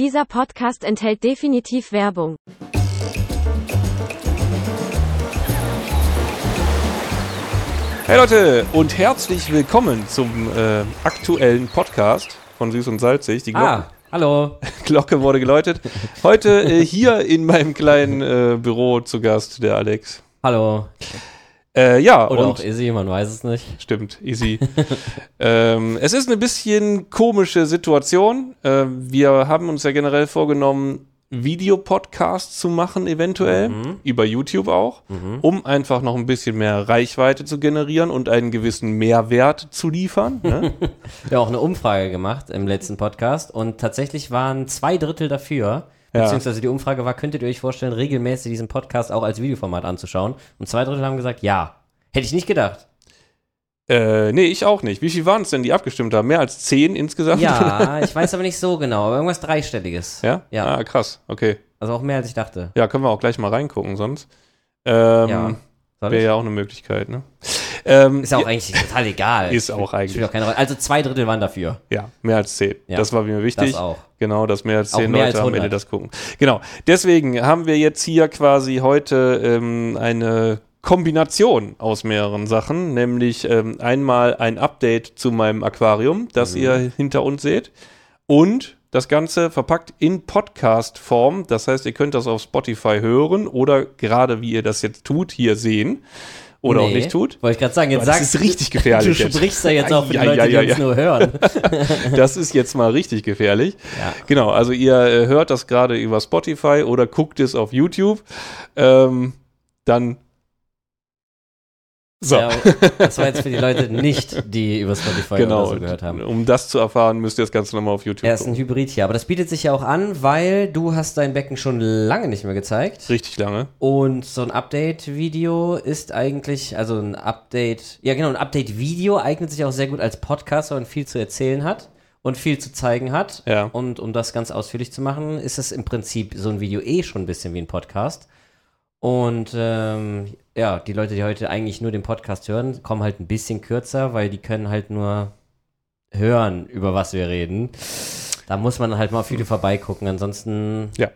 Dieser Podcast enthält definitiv Werbung. Hey Leute und herzlich willkommen zum äh, aktuellen Podcast von Süß und Salzig. Die Glocke, Ah, hallo. Glocke wurde geläutet. Heute äh, hier in meinem kleinen äh, Büro zu Gast der Alex. Hallo. Äh, ja, Oder auch Izzy, man weiß es nicht. Stimmt, easy. ähm, es ist eine bisschen komische Situation. Äh, wir haben uns ja generell vorgenommen, Videopodcasts zu machen, eventuell, über YouTube auch, um einfach noch ein bisschen mehr Reichweite zu generieren und einen gewissen Mehrwert zu liefern. Ne? Wir haben auch eine Umfrage gemacht im letzten Podcast und tatsächlich waren zwei Drittel dafür. Ja. Beziehungsweise die Umfrage war, könntet ihr euch vorstellen, regelmäßig diesen Podcast auch als Videoformat anzuschauen? Und zwei Drittel haben gesagt, ja. Hätte ich nicht gedacht. äh, nee, ich auch nicht. Wie viel waren es denn, die abgestimmt haben? Mehr als zehn insgesamt? Ja, ich weiß aber nicht so genau, aber irgendwas Dreistelliges. ja? Ja. Ah, krass. Okay. Also auch mehr als ich dachte. Ja, können wir auch gleich mal reingucken sonst. Ähm, Ja. Wäre ja auch eine Möglichkeit, ne? Ähm, Ist ja auch eigentlich total egal. Ist auch eigentlich. Spielt auch keine Rolle. Also zwei Drittel waren dafür. Ja, mehr als zehn. Ja, das war mir wichtig. das auch. Genau, dass mehr als zehn mehr Leute als am Ende 100. das gucken. Genau. Deswegen haben wir jetzt hier quasi heute ähm, eine Kombination aus mehreren Sachen, nämlich ähm, einmal ein Update zu meinem Aquarium, das Mhm. ihr hinter uns seht, und das Ganze verpackt in Podcast-Form. Das heißt, ihr könnt das auf Spotify hören oder gerade wie ihr das jetzt tut, hier sehen. Oder auch Nee, nicht tut. Wollte ich gerade sagen, jetzt das sagst ist richtig gefährlich Du jetzt. sprichst da jetzt auch für die Ei, Leute, ei, die ei, uns nur hören. Das ist jetzt mal richtig gefährlich. Ja. Genau, also ihr äh, hört das gerade über Spotify oder guckt es auf YouTube. Ähm, dann. So, Ja, das war jetzt für die Leute nicht, die über Spotify genau. oder so gehört haben. Um das zu erfahren, müsst ihr das Ganze nochmal auf YouTube Er ist ein. Hybrid hier, aber das bietet sich ja auch an, weil du hast dein Becken schon lange nicht mehr gezeigt. Richtig lange. Und so ein Update-Video ist eigentlich, also ein Update, ja genau, ein Update-Video eignet sich auch sehr gut als Podcast, weil man viel zu erzählen hat und viel zu zeigen hat. Ja. Und um das ganz ausführlich zu machen, ist es im Prinzip so ein Video eh schon ein bisschen wie ein Podcast. Und ähm, ja, die Leute, die heute eigentlich nur den Podcast hören, kommen halt ein bisschen kürzer, weil die können halt nur hören, über was wir reden. Da muss man halt mal auf Video vorbeigucken. Ansonsten, Ja.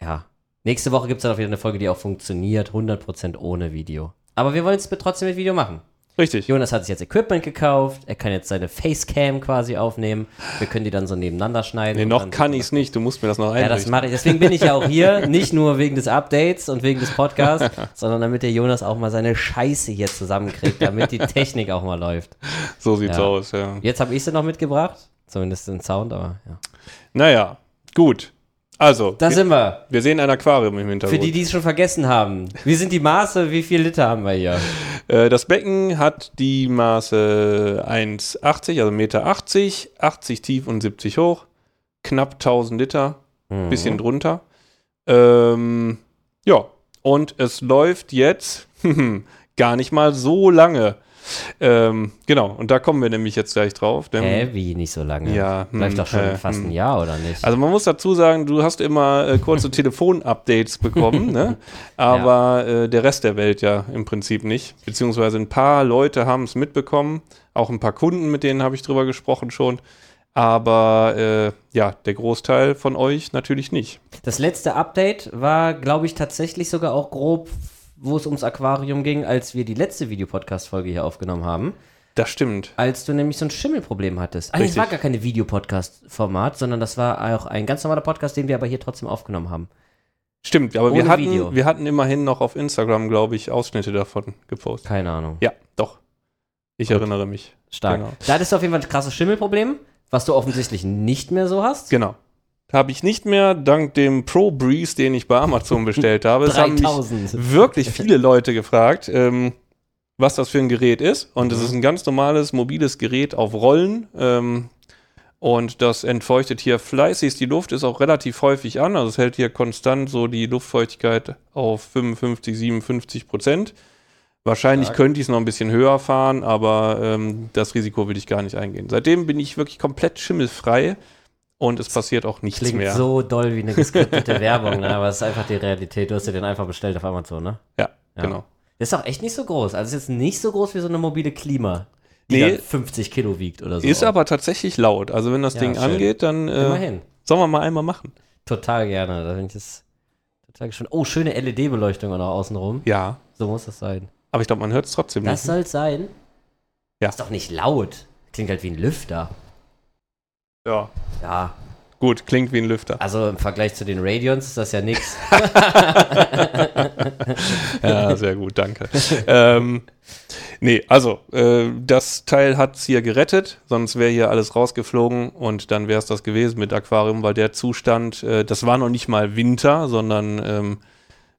ja. Nächste Woche gibt es dann auch wieder eine Folge, die auch funktioniert, 100% ohne Video. Aber wir wollen es trotzdem mit Video machen. Richtig. Jonas hat sich jetzt Equipment gekauft, er kann jetzt seine Facecam quasi aufnehmen. Wir können die dann so nebeneinander schneiden. Nee, noch kann ich es nicht. Du musst mir das noch Ja, das einrichten. mache ich. Deswegen bin ich ja auch hier. Nicht nur wegen des Updates und wegen des Podcasts, sondern damit der Jonas auch mal seine Scheiße hier zusammenkriegt, damit die Technik auch mal läuft. so sieht's Ja. aus, ja. Jetzt habe ich sie noch mitgebracht. Zumindest den Sound, aber ja. Naja, gut. Also, Da wir, sind wir. wir sehen ein Aquarium im Hintergrund. Für die, die es schon vergessen haben. Wie sind die Maße? Wie viel Liter haben wir hier? Äh, das Becken hat die Maße 1,80, also 1,80 Meter, 80 tief und 70 hoch, knapp 1000 Liter, Mhm. bisschen drunter. Ähm, ja, und es läuft jetzt gar nicht mal so lange. Ähm, genau, und da kommen wir nämlich jetzt gleich drauf. Denn, Hä, wie nicht so lange? Ja, hm, doch schon äh, fast hm. ein Jahr, oder nicht? Also man muss dazu sagen, du hast immer äh, kurze Telefon-Updates bekommen, ne? aber äh, der Rest der Welt ja im Prinzip nicht. Beziehungsweise ein paar Leute haben es mitbekommen, auch ein paar Kunden, mit denen habe ich drüber gesprochen schon. Aber äh, ja, der Großteil von euch natürlich nicht. Das letzte Update war, glaube ich, tatsächlich sogar auch grob, wo es ums Aquarium ging, als wir die letzte Videopodcast-Folge hier aufgenommen haben. Das stimmt. Als du nämlich so ein Schimmelproblem hattest. Ah, es Richtig. war gar keine Videopodcast-Format, sondern das war auch ein ganz normaler Podcast, den wir aber hier trotzdem aufgenommen haben. Stimmt, aber wir hatten, Video. wir hatten immerhin noch auf Instagram, glaube ich, Ausschnitte davon gepostet. Keine Ahnung. Ja, doch. Ich Gut. erinnere mich. Stark. Genau. Da hattest du auf jeden Fall ein krasses Schimmelproblem, was du offensichtlich nicht mehr so hast. Genau. Habe ich nicht mehr, dank dem Pro Breeze, den ich bei Amazon bestellt habe. Es haben mich 3000. wirklich viele Leute gefragt, ähm, was das für ein Gerät ist. Und Mhm. es ist ein ganz normales mobiles Gerät auf Rollen. Ähm, und das entfeuchtet hier fleißig. Die Luft ist auch relativ häufig an. Also es hält hier konstant so die Luftfeuchtigkeit auf 55, 57 Prozent. Wahrscheinlich Stark. könnte ich es noch ein bisschen höher fahren, aber ähm, das Risiko will ich gar nicht eingehen. Seitdem bin ich wirklich komplett schimmelfrei und es passiert auch nichts Klingt mehr. so doll wie eine geskriptete Werbung, ne? aber es ist einfach die Realität. Du hast dir den einfach bestellt auf Amazon, ne? Ja, Ja. genau. Das ist auch echt nicht so groß. Also es ist jetzt nicht so groß wie so eine mobile Klima, die Nee. dann 50 Kilo wiegt oder so. Ist aber tatsächlich laut. Also wenn das Ja, Ding schön. angeht, dann äh, Immerhin. Sollen wir mal einmal machen? Total gerne. Da bin ich jetzt total gespannt. Oh, schöne LED-Beleuchtung auch noch außenrum. Ja. So muss das sein. Aber ich glaube, man hört es trotzdem Das nicht. soll es sein. Ja. Ist doch nicht laut. Klingt halt wie ein Lüfter. Ja. Ja, Gut, klingt wie ein Lüfter. also im Vergleich zu den Radions ist das ja nix. Ja, sehr gut, danke. ähm, nee, also, äh, das Teil hat es hier gerettet, sonst wäre hier alles rausgeflogen und dann wäre es das gewesen mit Aquarium, weil der Zustand, äh, das war noch nicht mal Winter, sondern ähm,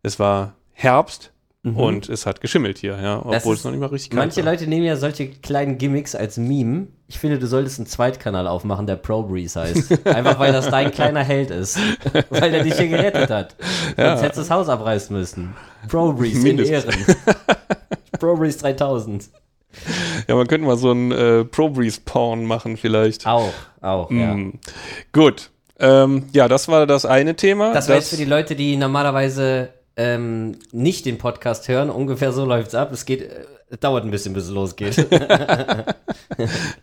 es war Herbst und es hat geschimmelt hier, ja, Mhm. Obwohl ist- es noch nicht mal richtig kalt Manche war. Leute nehmen ja solche kleinen Gimmicks als Meme. Ich finde, du solltest einen Zweitkanal aufmachen, der Pro Breeze heißt. Einfach weil das dein kleiner Held ist. Weil er dich hier gerettet hat. Sonst hättest du das Haus abreißen müssen. Pro Breeze in. Ehren. Pro Breeze 3000. Ja, man könnte mal so ein äh, Pro Breeze Porn machen vielleicht. Auch, auch, ja. Mm. Gut. Ähm, ja, das war das eine Thema. Das war jetzt für die Leute, die normalerweise ähm, nicht den Podcast hören. Ungefähr so läuft's ab. Es geht, äh, es dauert ein bisschen, bis es losgeht.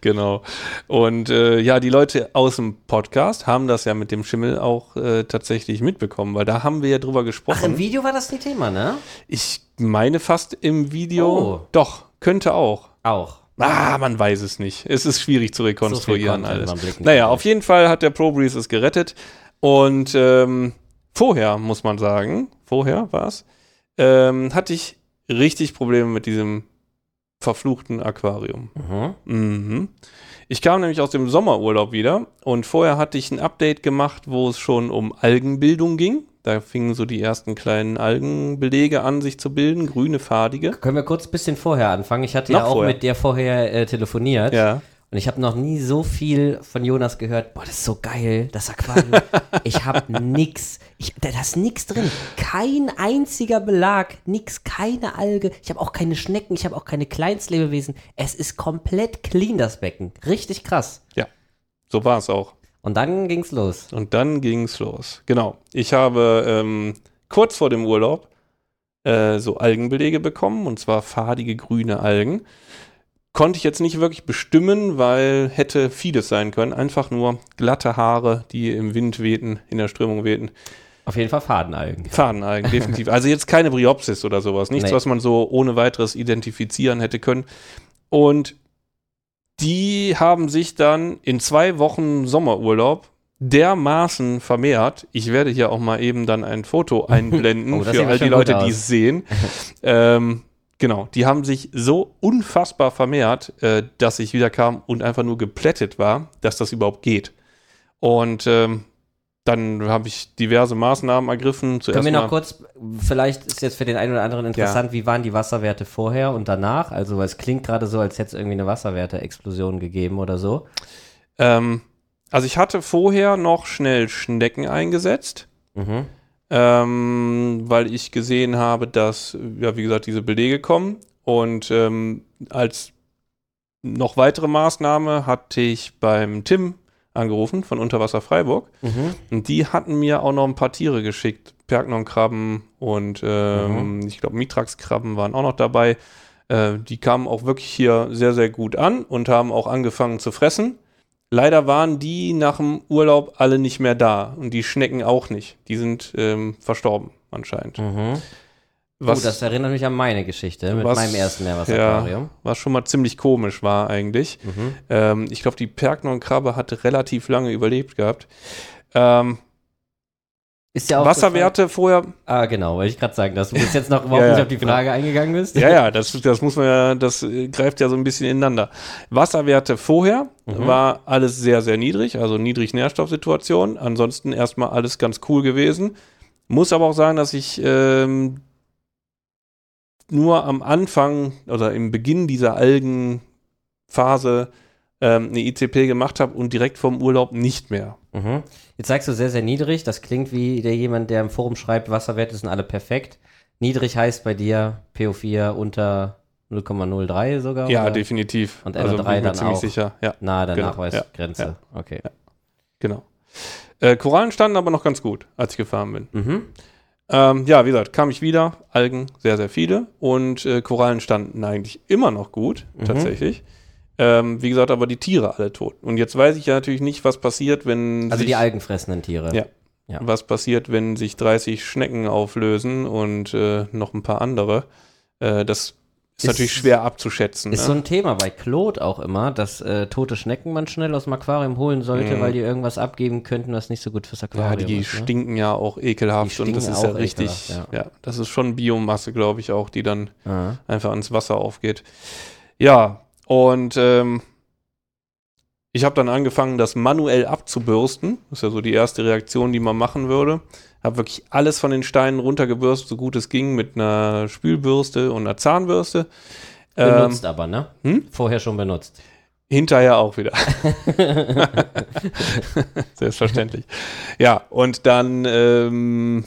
Genau. Und äh, ja, die Leute aus dem Podcast haben das ja mit dem Schimmel auch äh, tatsächlich mitbekommen, weil da haben wir ja drüber Ach, im gesprochen. Video war das nicht Thema, ne? ich meine fast im Video. Oh. Doch, könnte auch. Auch. Ah, man weiß es nicht. Es ist schwierig zu rekonstruieren Content, alles. Naja, auf jeden Fall hat der Pro Breeze es gerettet. Und ähm, vorher, muss man sagen, vorher war es, ähm, hatte ich richtig Probleme mit diesem verfluchten Aquarium. Mhm. Mhm. Ich kam nämlich aus dem Sommerurlaub wieder und vorher hatte ich ein Update gemacht, wo es schon um Algenbildung ging. Da fingen so die ersten kleinen Algenbelege an, sich zu bilden, grüne, fadige. Können wir kurz ein bisschen vorher anfangen? Ich hatte ja Noch auch vorher. mit dir vorher äh, telefoniert. Ja. Und ich habe noch nie so viel von Jonas gehört. Boah, das ist so geil, das Aquarium. ich habe nix. Ich, da, da ist nix drin. Kein einziger Belag, nix, keine Alge. Ich habe auch keine Schnecken, ich habe auch keine Kleinstlebewesen. Es ist komplett clean, das Becken. Richtig krass. Ja, so war es auch. Und dann ging's los. Und dann ging's los. Genau. Ich habe ähm, kurz vor dem Urlaub äh, so Algenbelege bekommen, und zwar fadige grüne Algen. Konnte ich jetzt nicht wirklich bestimmen, weil hätte vieles sein können. Einfach nur glatte Haare, die im Wind wehten, in der Strömung wehten. Auf jeden Fall Fadenalgen. Fadenalgen, definitiv. Also jetzt keine Bryopsis oder sowas. Nichts, Nee. was man so ohne weiteres identifizieren hätte können. Und die haben sich dann in zwei Wochen Sommerurlaub dermaßen vermehrt. Ich werde hier auch mal eben dann ein Foto einblenden Oh, für all die Leute, die es sehen. ähm, genau, die haben sich so unfassbar vermehrt, äh, dass ich wieder kam und einfach nur geplättet war, dass das überhaupt geht. Und ähm, dann habe ich diverse Maßnahmen ergriffen. Zuerst Können wir noch kurz, vielleicht ist jetzt für den einen oder anderen interessant, wie waren die Wasserwerte vorher und danach? Also es klingt gerade so, als hätte es irgendwie eine Wasserwerte-Explosion gegeben oder so. Ähm, also ich hatte vorher noch schnell Schnecken eingesetzt, Mhm. Ähm, weil ich gesehen habe, dass, ja, wie gesagt, diese Belege kommen. Und ähm, als noch weitere Maßnahme hatte ich beim Tim angerufen von Unterwasser Freiburg. Mhm. Und die hatten mir auch noch ein paar Tiere geschickt. Perknonkrabben und ähm, ich glaube Mitraxkrabben waren auch noch dabei. Äh, die kamen auch wirklich hier sehr, sehr gut an und haben auch angefangen zu fressen. Leider waren die nach dem Urlaub alle nicht mehr da und die Schnecken auch nicht. Die sind ähm, verstorben anscheinend. Mhm. Was, oh, das erinnert mich an meine Geschichte mit was- meinem ersten Meerwasseraquarium. was schon mal ziemlich komisch war eigentlich. Mhm. Ähm, ich glaube, die Perknon-Krabbe hatte relativ lange überlebt gehabt. Ähm, Ist ja auch Wasserwerte vorher, Ah, genau, wollte ich gerade sagen, dass du bis jetzt noch überhaupt Ja, ja, nicht auf die Frage eingegangen bist. Ja, ja, das, das muss man ja, das äh, greift ja so ein bisschen ineinander. Wasserwerte vorher Mhm. war alles sehr, sehr niedrig, also niedrig Nährstoffsituation. Ansonsten erstmal alles ganz cool gewesen. Muss aber auch sagen, dass ich ähm, nur am Anfang oder im Beginn dieser Algenphase ähm, eine ICP gemacht habe und direkt vom Urlaub nicht mehr. Mhm. Jetzt sagst du sehr, sehr niedrig. Das klingt wie der jemand, der im Forum schreibt, Wasserwerte sind alle perfekt. Niedrig heißt bei dir PO4 unter 0,03 sogar? Ja, oder? definitiv. Und also NO3 bin ich dann ziemlich auch. sicher. Ja. Nahe der Genau, Nachweisgrenze. Okay. Genau. Äh, Korallen standen aber noch ganz gut, als ich gefahren bin. Mhm. Ähm, ja, wie gesagt, kam ich wieder, Algen sehr, sehr viele und äh, Korallen standen eigentlich immer noch gut, Mhm. tatsächlich. Ähm, wie gesagt, aber die Tiere alle tot. Und jetzt weiß ich ja natürlich nicht, was passiert, wenn Also sich, die algenfressenden Tiere. Ja. Ja. was passiert, wenn sich 30 Schnecken auflösen und äh, noch ein paar andere. Äh, das ist, Ist- natürlich schwer abzuschätzen. Ist ne? so ein Thema bei Claude auch immer, dass äh, tote Schnecken man schnell aus dem Aquarium holen sollte, Mhm. weil die irgendwas abgeben könnten, was nicht so gut fürs ja, Aquarium die ist. Ne? stinken ja auch ekelhaft und das ist ja richtig, ekelhaft, ja. das ist schon Biomasse, glaube ich, auch, die dann Ah. einfach ans Wasser aufgeht. Ja, und ähm, ich habe dann angefangen, das manuell abzubürsten. Das ist ja so die erste Reaktion, die man machen würde. Habe wirklich alles von den Steinen runtergebürstet, so gut es ging, mit einer Spülbürste und einer Zahnbürste. Ähm, Benutzt aber, ne? hm? Vorher schon benutzt. Hinterher auch wieder. Selbstverständlich. Ja, und dann ähm,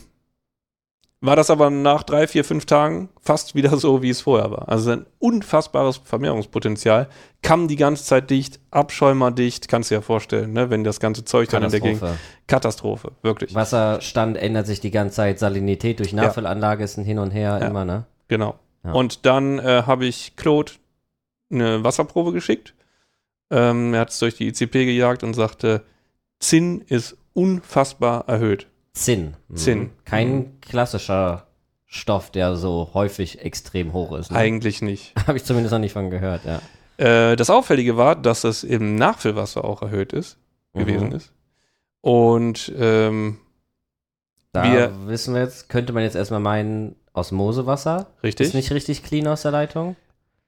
war das aber nach drei, vier, fünf Tagen fast wieder so, wie es vorher war. Also ein unfassbares Vermehrungspotenzial. Kamm die ganze Zeit dicht, abschäumerdicht, kannst du dir ja vorstellen, ne? wenn das ganze Zeug dann in der Gegend. Katastrophe. Katastrophe, wirklich. Wasserstand ändert sich die ganze Zeit, Salinität durch Nachfüllanlage ist ein Hin und Her Ja. immer, ne? Genau. Und dann äh, habe ich Claude eine Wasserprobe geschickt. Ähm, er hat es durch die ICP gejagt und sagte, Zinn ist unfassbar erhöht. Zinn. Mhm. Zinn. Kein Mhm. klassischer Stoff, der so häufig extrem hoch ist. Ne? Eigentlich nicht. Habe ich zumindest noch nicht von gehört, ja. Äh, das Auffällige war, dass es im Nachfüllwasser auch erhöht ist, gewesen Mhm. ist. Und ähm, Da Wir- wissen wir jetzt, könnte man jetzt erstmal meinen, Osmosewasser richtig. ist nicht richtig clean aus der Leitung.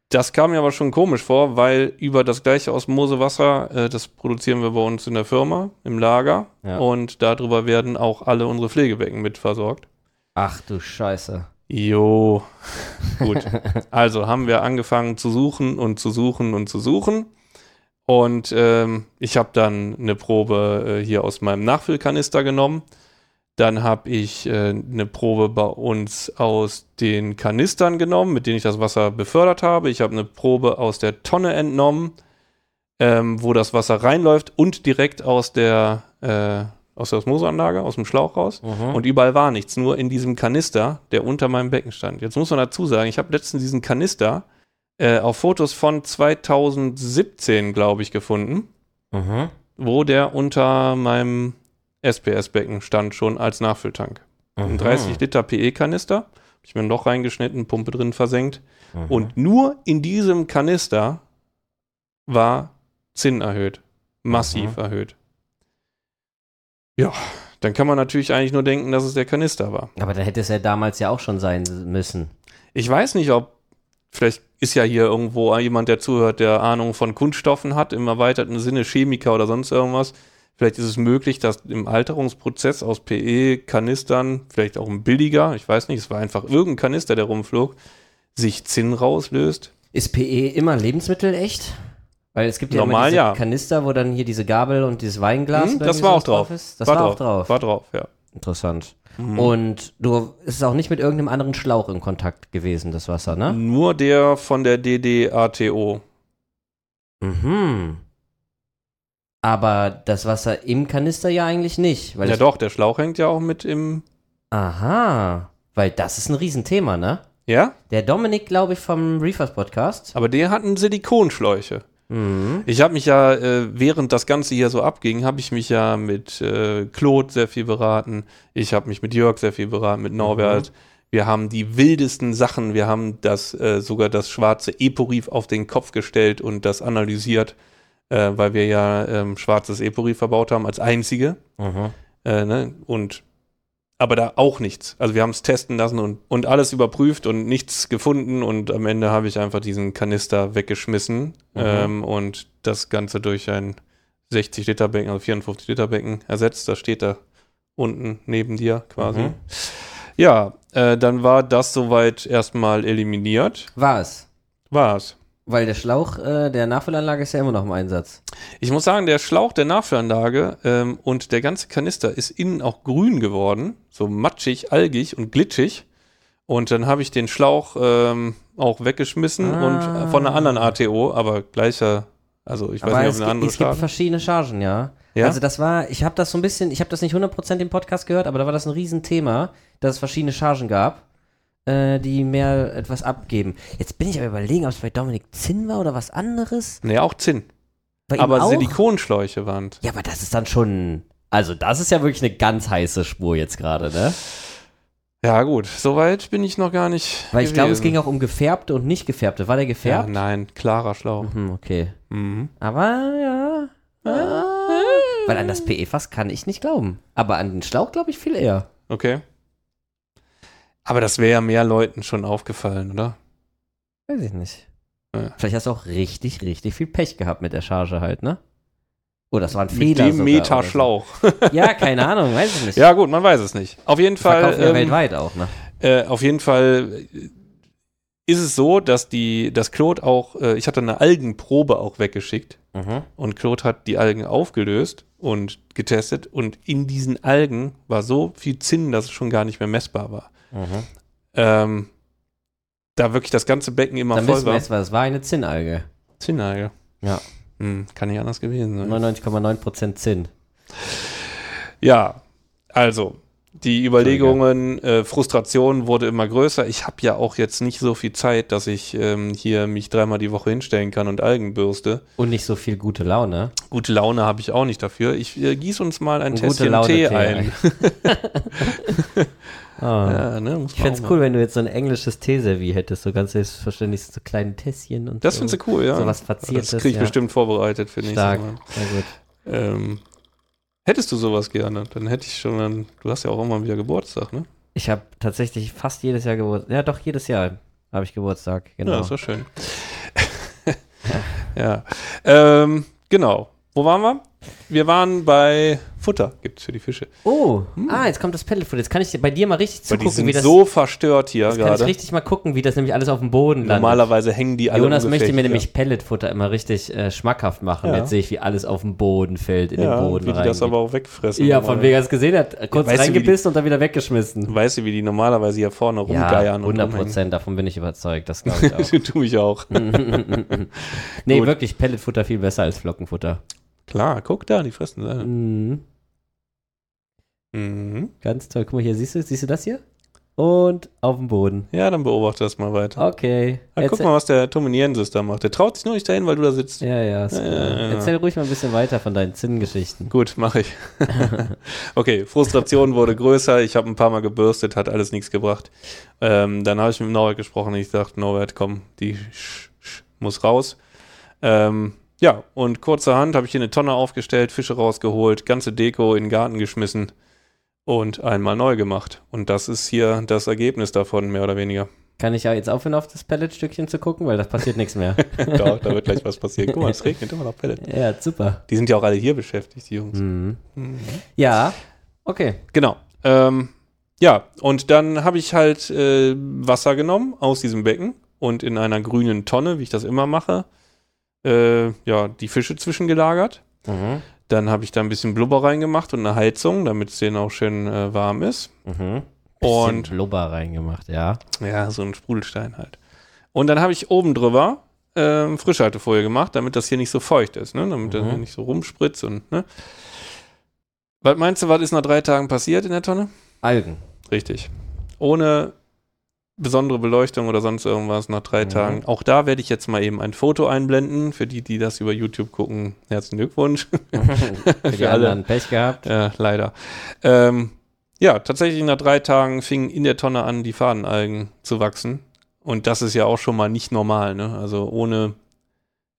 Das kam mir aber schon komisch vor, weil über das gleiche Osmosewasser, äh, das produzieren wir bei uns in der Firma, im Lager. Ja. Und darüber werden auch alle unsere Pflegebecken mit versorgt. Ach du Scheiße. Jo, gut. Also haben wir angefangen zu suchen und zu suchen und zu suchen. Und ähm, ich habe dann eine Probe äh, hier aus meinem Nachfüllkanister genommen. Dann habe ich äh, eine Probe bei uns aus den Kanistern genommen, mit denen ich das Wasser befördert habe. Ich habe eine Probe aus der Tonne entnommen, ähm, wo das Wasser reinläuft und direkt aus der, äh, aus der Osmoseanlage, aus dem Schlauch raus. Mhm. Und überall war nichts, nur in diesem Kanister, der unter meinem Becken stand. Jetzt muss man dazu sagen, ich habe letztens diesen Kanister äh, auf Fotos von 2017, glaube ich, gefunden, Mhm. wo der unter meinem SPS-Becken stand, schon als Nachfülltank. Ein Mhm. 30 Liter PE-Kanister, habe ich mir ein Loch reingeschnitten, Pumpe drin versenkt. Mhm. Und nur in diesem Kanister war Zinn erhöht. Massiv Mhm. erhöht. Ja, dann kann man natürlich eigentlich nur denken, dass es der Kanister war. Aber da hätte es ja damals ja auch schon sein müssen. Ich weiß nicht, ob, vielleicht ist ja hier irgendwo jemand, der zuhört, der Ahnung von Kunststoffen hat, im erweiterten Sinne Chemiker oder sonst irgendwas. Vielleicht ist es möglich, dass im Alterungsprozess aus PE-Kanistern, vielleicht auch ein billiger, ich weiß nicht, es war einfach irgendein Kanister, der rumflog, sich Zinn rauslöst. Ist PE immer lebensmittelecht? Weil es gibt ja Normal, ja. Kanister, wo dann hier diese Gabel und dieses Weinglas Hm, das war auch drauf. Ist. Das war, auch drauf. War drauf, ja. Interessant. Mhm. Und du es ist auch nicht mit irgendeinem anderen Schlauch in Kontakt gewesen, das Wasser, ne? Nur der von der DDATO. Mhm. Aber das Wasser im Kanister ja eigentlich nicht. Weil Ja doch, der Schlauch hängt ja auch mit im. Aha. Weil das ist ein Riesenthema, ne? Ja? Der Dominik, glaube ich, vom Reefers Podcast. Aber der hatten Silikonschläuche. Mhm. Ich habe mich ja, äh, während das Ganze hier so abging, habe ich mich ja mit äh, Claude sehr viel beraten. Ich habe mich mit Jörg sehr viel beraten, mit Norbert. Wir haben die wildesten Sachen. Wir haben das äh, sogar das schwarze Eporif auf den Kopf gestellt und das analysiert, äh, weil wir ja ähm, schwarzes Eporif verbaut haben als einzige. Mhm. Äh, ne? Und aber da auch nichts. Also wir haben es testen lassen und, und alles überprüft und nichts gefunden und am Ende habe ich einfach diesen Kanister weggeschmissen ähm, und das Ganze durch ein 60 Liter Becken, also 54 Liter Becken ersetzt. Das steht da unten neben dir quasi. Mhm. Ja, äh, dann war das soweit erstmal eliminiert. War es. War's. Weil der Schlauch äh, der Nachfüllanlage ist ja immer noch im Einsatz. Ich muss sagen, der Schlauch der Nachfüllanlage ähm, und der ganze Kanister ist innen auch grün geworden, so matschig, algig und glitschig. Und dann habe ich den Schlauch ähm, auch weggeschmissen Ah. und von einer anderen ATO, aber gleicher, also ich weiß Aber nicht, ob es, eine gibt, andere es gibt Schaden. verschiedene Chargen, ja. Ja? Also das war, ich habe das so ein bisschen, ich habe das nicht 100% im Podcast gehört, aber da war das ein Riesenthema, dass es verschiedene Chargen gab. Äh, die mehr etwas abgeben. Jetzt bin ich aber überlegen, ob es bei Dominik Zinn war oder was anderes. Nee, auch Zinn. Bei Aber auch? Silikonschläuche waren. Ja, aber das ist dann schon. Also, das ist ja wirklich eine ganz heiße Spur jetzt gerade, ne? Ja, gut, soweit bin ich noch gar nicht. Weil ich glaube, es ging auch um gefärbte und nicht gefärbte. War der Ja, gefärbt? nein, klarer Schlauch. Mhm, okay. Mhm. Aber ja. Ah. Weil an das PE-Fass kann ich nicht glauben. Aber an den Schlauch glaube ich viel eher. Okay. Aber das wäre ja mehr Leuten schon aufgefallen, oder? Weiß ich nicht. Ja. Vielleicht hast du auch richtig, richtig viel Pech gehabt mit der Charge halt, ne? Oh, das war ein Mit Fehler. dem sogar Meter oder so. Ja, keine Ahnung, weiß ich nicht. ja, gut, man weiß es nicht. Auf jeden Fall. Ja ähm, weltweit auch, ne? Äh, auf jeden Fall äh, ist es so, dass die, dass Claude auch, äh, ich hatte eine Algenprobe auch weggeschickt Mhm. und Claude hat die Algen aufgelöst und getestet und in diesen Algen war so viel Zinn, dass es schon gar nicht mehr messbar war. Mhm. Ähm, da wirklich das ganze Becken immer Dann voll wissen wir war. jetzt, was es war eine Zinnalge. Zinnalge. Ja. Hm, kann nicht anders gewesen sein. 99,9% Zinn. Ja, also die Überlegungen, äh, Frustration wurde immer größer. Ich habe ja auch jetzt nicht so viel Zeit, dass ich ähm, hier mich dreimal die Woche hinstellen kann und Algen bürste. Und nicht so viel gute Laune. Gute Laune habe ich auch nicht dafür. Ich äh, gieße uns mal ein Gute Tässchen Tee Tee ein. Ah. Ja, ne, Ich fände es cool, wenn du jetzt so ein englisches Teeservie hättest, so ganz selbstverständlich so kleine Tässchen und Das so. findest du cool, ja. So was Verziertes, das kriege ich ja. bestimmt vorbereitet für nächstes Stark, Mal. sehr gut. Ähm, hättest du sowas gerne, dann hätte ich schon, dann, du hast ja auch immer wieder Geburtstag, ne? Ich habe tatsächlich fast jedes Jahr Geburtstag. Ja, doch, jedes Jahr habe ich Geburtstag, genau. Ja, das war schön. ja. Ähm, genau. Wo waren wir? Wir waren bei Futter, gibt es für die Fische. oh, ah, jetzt kommt das Paddlefoot. Jetzt kann ich bei dir mal richtig Weil die zugucken, wie sind das. so verstört hier jetzt kann ich gerade. richtig mal gucken, wie das nämlich alles auf dem Boden landet. Normalerweise hängen die alle Jonas möchte mir hier. nämlich Pelletfutter immer richtig äh, schmackhaft machen. Ja. Jetzt sehe ich, wie alles auf dem Boden fällt, in ja, den Boden wie die rein. das aber auch wegfressen. ja, von wegen er es gesehen hat, kurz Weißt wie die- reingebissen und dann wieder weggeschmissen. Weißt du, wie die normalerweise hier vorne Ja, rumgeiern 100 und rumhängen? Prozent, davon bin ich überzeugt, das glaube ich auch. Tue ich auch. nee, Gut. wirklich, Pelletfutter viel besser als Flockenfutter. Klar, guck da, die fressen. Mhm. Mhm. Ganz toll. Guck mal hier, siehst du, siehst du das hier? Und auf dem Boden. Ja, dann beobachte das mal weiter. Okay. Ah, guck mal, was der Tominiensis da macht. Der traut sich nur nicht dahin, weil du da sitzt. Ja, ja, ist Ja, cool. ja, ja. Erzähl ruhig mal ein bisschen weiter von deinen Zinnengeschichten. Gut, mache ich. okay, Frustration wurde größer. Ich habe ein paar Mal gebürstet, hat alles nichts gebracht. Ähm, dann habe ich mit Norbert gesprochen und ich dachte, Norbert, komm, die muss raus. Ähm, ja, und kurzerhand habe ich hier eine Tonne aufgestellt, Fische rausgeholt, ganze Deko in den Garten geschmissen und einmal neu gemacht. Und das ist hier das Ergebnis davon, mehr oder weniger. Kann ich ja jetzt aufhören, auf das Pelletstückchen zu gucken, weil das passiert nichts mehr. da, da wird gleich was passieren. Guck mal, es regnet immer noch Pellet. ja, super. Die sind ja auch alle hier beschäftigt, die Jungs. Mhm. Ja, okay. Genau. Ähm, ja, und dann habe ich halt äh, Wasser genommen aus diesem Becken und in einer grünen Tonne, wie ich das immer mache, äh, ja, die Fische zwischengelagert. Mhm. Dann habe ich da ein bisschen Blubber reingemacht und eine Heizung, damit es denen auch schön äh, warm ist. Mhm. Und Blubber reingemacht, ja. ja, so ein Sprudelstein halt. Und dann habe ich oben drüber ähm, Frischhaltefolie gemacht, damit das hier nicht so feucht ist, ne? damit das Mhm. hier nicht so rumspritzt und, ne? Was meinst du, was ist nach drei Tagen passiert in der Tonne? Algen. Richtig. Ohne besondere Beleuchtung oder sonst irgendwas nach drei Mhm. Tagen. Auch da werde ich jetzt mal eben ein Foto einblenden. Für die, die das über YouTube gucken, herzlichen Glückwunsch. Für Für alle. anderen Pech gehabt. ja, leider. Ähm, ja, tatsächlich nach drei Tagen fingen in der Tonne an, die Fadenalgen zu wachsen. Und das ist ja auch schon mal nicht normal, ne? Also ohne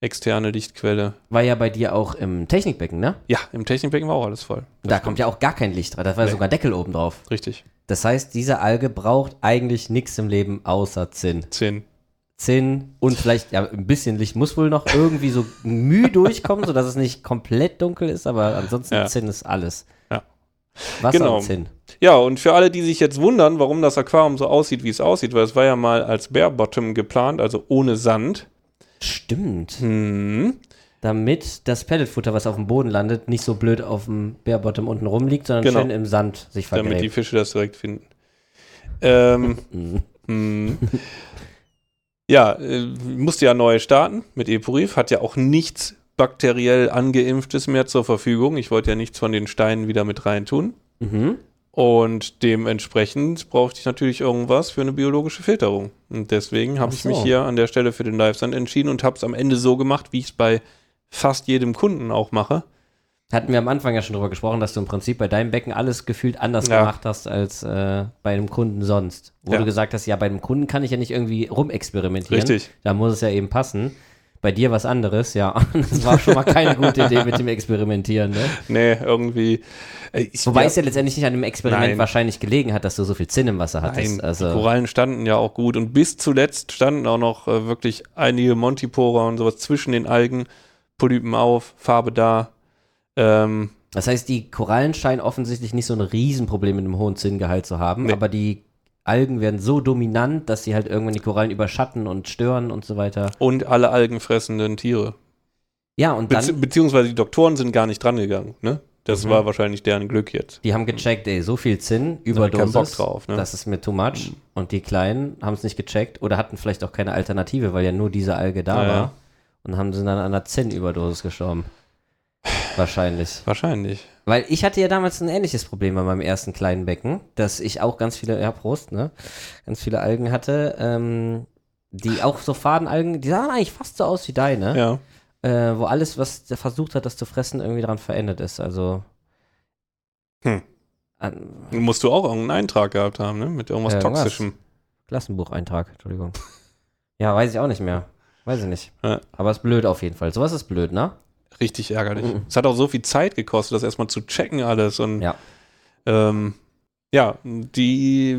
externe Lichtquelle. War ja bei dir auch im Technikbecken, ne? Ja, im Technikbecken war auch alles voll. Da kommt ja auch gar kein Licht rein. Da war Nee. sogar Deckel oben drauf. Richtig. Das heißt, diese Alge braucht eigentlich nichts im Leben außer Zinn. Zehn. Zinn und vielleicht, ja, ein bisschen Licht muss wohl noch irgendwie so müh durchkommen, sodass es nicht komplett dunkel ist, aber ansonsten Ja. Zinn ist alles. Ja. Wasser Genau. und Zinn. Ja, und für alle, die sich jetzt wundern, warum das Aquarium so aussieht, wie es aussieht, weil es war ja mal als Bare Bottom geplant, also ohne Sand. Stimmt. Hm. Damit das Pelletfutter, was auf dem Boden landet, nicht so blöd auf dem Bärbottom unten rumliegt, sondern Genau. schön im Sand sich Damit die vergräbt. Fische das direkt finden. Ähm, Mhm. hm. Ja, äh, musste ja neu starten mit Epurif, hat ja auch nichts bakteriell angeimpftes mehr zur Verfügung. Ich wollte ja nichts von den Steinen wieder mit rein tun. Mhm. Und dementsprechend brauchte ich natürlich irgendwas für eine biologische Filterung. Und deswegen habe Ach ich mich so. hier an der Stelle für den Live-Sand entschieden und habe es am Ende so gemacht, wie ich es bei fast jedem Kunden auch mache. Hatten wir am Anfang ja schon drüber gesprochen, dass du im Prinzip bei deinem Becken alles gefühlt anders Ja. gemacht hast als äh, bei einem Kunden sonst. Wo Ja. du gesagt hast, ja, bei einem Kunden kann ich ja nicht irgendwie rumexperimentieren. Richtig. Da muss es ja eben passen. Bei dir was anderes, ja. Das war schon mal keine gute Idee mit dem Experimentieren, ne? Nee, irgendwie. äh, Ich, Wobei es ja letztendlich nicht an dem Experiment Nein. wahrscheinlich gelegen hat, dass du so viel Zinn im Wasser hattest. Nein, also, die Korallen standen ja auch gut und bis zuletzt standen auch noch äh, wirklich einige Montipora und sowas zwischen den Algen, Polypen auf, Farbe da. Ähm, das heißt, die Korallen scheinen offensichtlich nicht so ein Riesenproblem mit einem hohen Zinngehalt zu haben, Nee. aber die Algen werden so dominant, dass sie halt irgendwann die Korallen überschatten und stören und so weiter. und alle algenfressenden Tiere. Ja, und dann, beziehungsweise die Doktoren sind gar nicht dran gegangen, ne? Das Mhm. war wahrscheinlich deren Glück jetzt. die haben gecheckt, ey, so viel Zinn, keinen Bock Überdosis, drauf, ne? das ist mir too much. Und die Kleinen haben es nicht gecheckt oder hatten vielleicht auch keine Alternative, weil ja nur diese Alge da Ja, ja. Und haben sie dann an einer Zinnüberdosis gestorben. Wahrscheinlich. Wahrscheinlich. Weil ich hatte ja damals ein ähnliches Problem bei meinem ersten kleinen Becken, dass ich auch ganz viele, ja, Prost, ne? Ganz viele Algen hatte, ähm, die auch so Fadenalgen, die sahen eigentlich fast so aus wie deine, Ja. äh, wo alles, was der versucht hat, das zu fressen, irgendwie daran verändert ist. Also. Hm. An, Musst du auch irgendeinen Eintrag gehabt haben, ne? Mit irgendwas Irgendwas. Toxischem. Klassenbucheintrag, Entschuldigung. ja, weiß ich auch nicht mehr. Weiß ich nicht. Ja. Aber ist blöd auf jeden Fall. Sowas ist blöd, ne? Richtig ärgerlich. Mhm. Es hat auch so viel Zeit gekostet, das erstmal zu checken alles und Ja. ähm, ja, die,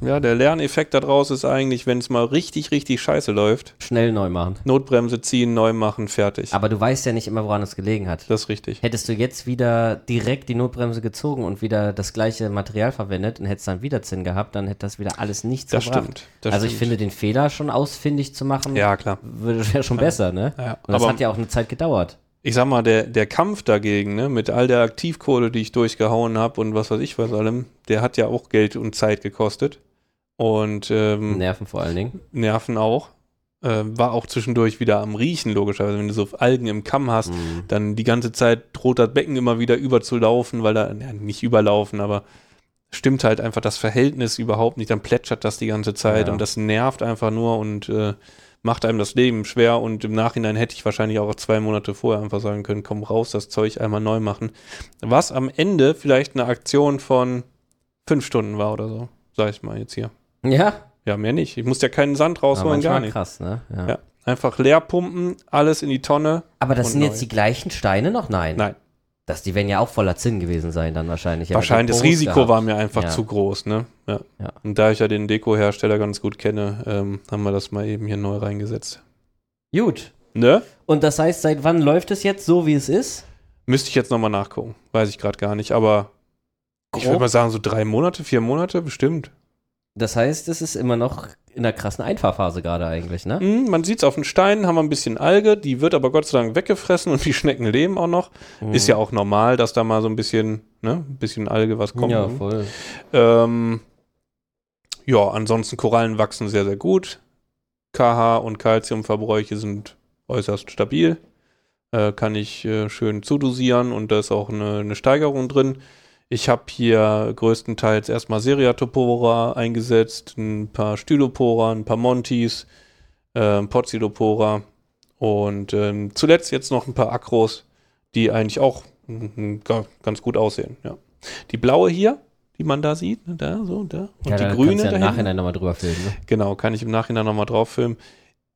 ja, der Lerneffekt daraus ist eigentlich, wenn es mal richtig, richtig scheiße läuft, Schnell neu machen. Notbremse ziehen, neu machen, fertig. Aber du weißt ja nicht immer, woran es gelegen hat. das ist richtig. Hättest du jetzt wieder direkt die Notbremse gezogen und wieder das gleiche Material verwendet und hättest dann wieder Zinn gehabt, dann hätte das wieder alles nichts Das gebracht. stimmt. Das also ich stimmt. finde, den Fehler schon ausfindig zu machen, Ja, klar. wäre schon besser, ne? Ja, Und das aber hat ja auch eine Zeit gedauert. Ich sag mal, der, der Kampf dagegen, ne, mit all der Aktivkohle, die ich durchgehauen habe und was weiß ich was allem, der hat ja auch Geld und Zeit gekostet. Und ähm, Nerven vor allen Dingen. Nerven auch. Äh, war auch zwischendurch wieder am Riechen, logischerweise. Wenn du so Algen im Kamm hast, Mhm. dann die ganze Zeit droht das Becken immer wieder überzulaufen, weil da, ja, nicht überlaufen, aber stimmt halt einfach das Verhältnis überhaupt nicht. Dann plätschert das die ganze Zeit Ja. und das nervt einfach nur und äh, macht einem das Leben schwer. Und im Nachhinein hätte ich wahrscheinlich auch zwei Monate vorher einfach sagen können, komm raus, das Zeug einmal neu machen. Was am Ende vielleicht eine Aktion von fünf Stunden war oder so, sag ich mal jetzt hier. Ja, Ja, mehr nicht. Ich musste ja keinen Sand rausholen, gar nicht. krass, ne? Ja. Ja. Einfach leer pumpen, alles in die Tonne. Aber das sind neu. jetzt die gleichen Steine noch? Nein. Nein. Das, die werden ja auch voller Zinn gewesen sein dann wahrscheinlich. Ja, Wahrscheinlich, das Risiko gehabt. war mir einfach Ja. zu groß, ne? Ja. Ja. Und da ich ja den Deko-Hersteller ganz gut kenne, ähm, haben wir das mal eben hier neu reingesetzt. Gut. Ne? Und das heißt, seit wann läuft es jetzt so, wie es ist? Müsste ich jetzt nochmal nachgucken. Weiß ich gerade gar nicht, aber ich würde Grob? mal sagen, so drei Monate, vier Monate bestimmt. Das heißt, es ist immer noch in der krassen Einfahrphase gerade eigentlich, ne? Hm, man sieht es auf den Steinen, haben wir ein bisschen Alge, die wird aber Gott sei Dank weggefressen und die Schnecken leben auch noch. Mhm. Ist ja auch normal, dass da mal so ein bisschen, ne, ein bisschen Alge was kommt. Ja, ne? voll. Ähm, ja, ansonsten Korallen wachsen sehr, sehr gut. KH und Calciumverbräuche sind äußerst stabil. Äh, kann ich äh, schön zudosieren und da ist auch eine, eine Steigerung drin. Ich habe hier größtenteils erstmal Seriatopora eingesetzt, ein paar Stylopora, ein paar Montis, äh, ein Pozzilopora und ähm, zuletzt jetzt noch ein paar Akros, die eigentlich auch mm, ga- ganz gut aussehen. Ja. Die blaue hier, die man da sieht, ne, da, so, da. Und ja, die da grüne kannst du ja im. Nachhinein nochmal drüber filmen, ne? Genau, kann ich im Nachhinein nochmal drauf filmen.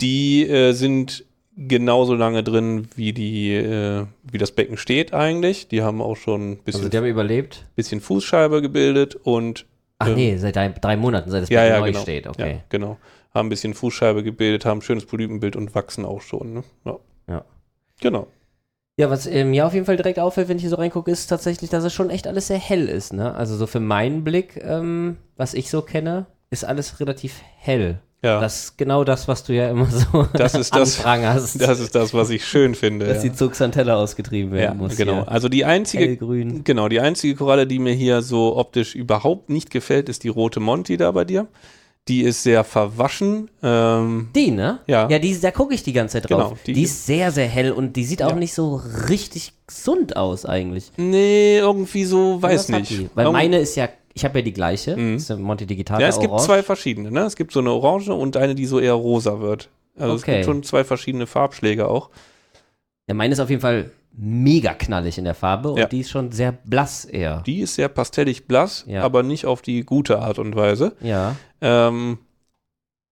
Die äh, sind genauso lange drin, wie die, äh, wie das Becken steht eigentlich. Die haben auch schon ein bisschen, Also die haben überlebt. bisschen Fußscheibe gebildet und Ach Ähm, nee, seit drei, drei Monaten, seit es ja, Becken ja, neu genau. steht, ja, okay. genau. Haben ein bisschen Fußscheibe gebildet, haben ein schönes Polypenbild und wachsen auch schon. Ne? Ja. Ja. Genau. Ja, was äh, mir auf jeden Fall direkt auffällt, wenn ich hier so reingucke, ist tatsächlich, dass es schon echt alles sehr hell ist, ne? Also so für meinen Blick, ähm, was ich so kenne, ist alles relativ hell. Ja, Das ist genau das, was du ja immer so Das ist das- anprangerst, das ist das, was ich schön finde. dass ja. die Zugsantelle ausgetrieben ja, werden muss. genau. hier. Also die einzige Hellgrün. Genau, die einzige Koralle, die mir hier so optisch überhaupt nicht gefällt, ist die rote Monty da bei dir. Die ist sehr verwaschen. Ähm, Die, ne? Ja. Ja, die, da gucke ich die ganze Zeit drauf. Genau, die, die- ist sehr, sehr hell und die sieht auch Ja. nicht so richtig gesund aus eigentlich. nee, irgendwie so, weiß nicht. Weil Irgend- meine ist ja, ich habe ja die gleiche. Mhm. Das ist ja Monte Digital. Ja, es gibt orange. zwei verschiedene. Ne? Es gibt so eine orange und eine, die so eher rosa wird. Also es Okay. gibt schon zwei verschiedene Farbschläge auch. Ja, meine ist auf jeden Fall mega knallig in der Farbe und Ja. die ist schon sehr blass eher. Die ist sehr pastellig blass, Ja. aber nicht auf die gute Art und Weise. Ja. Ähm,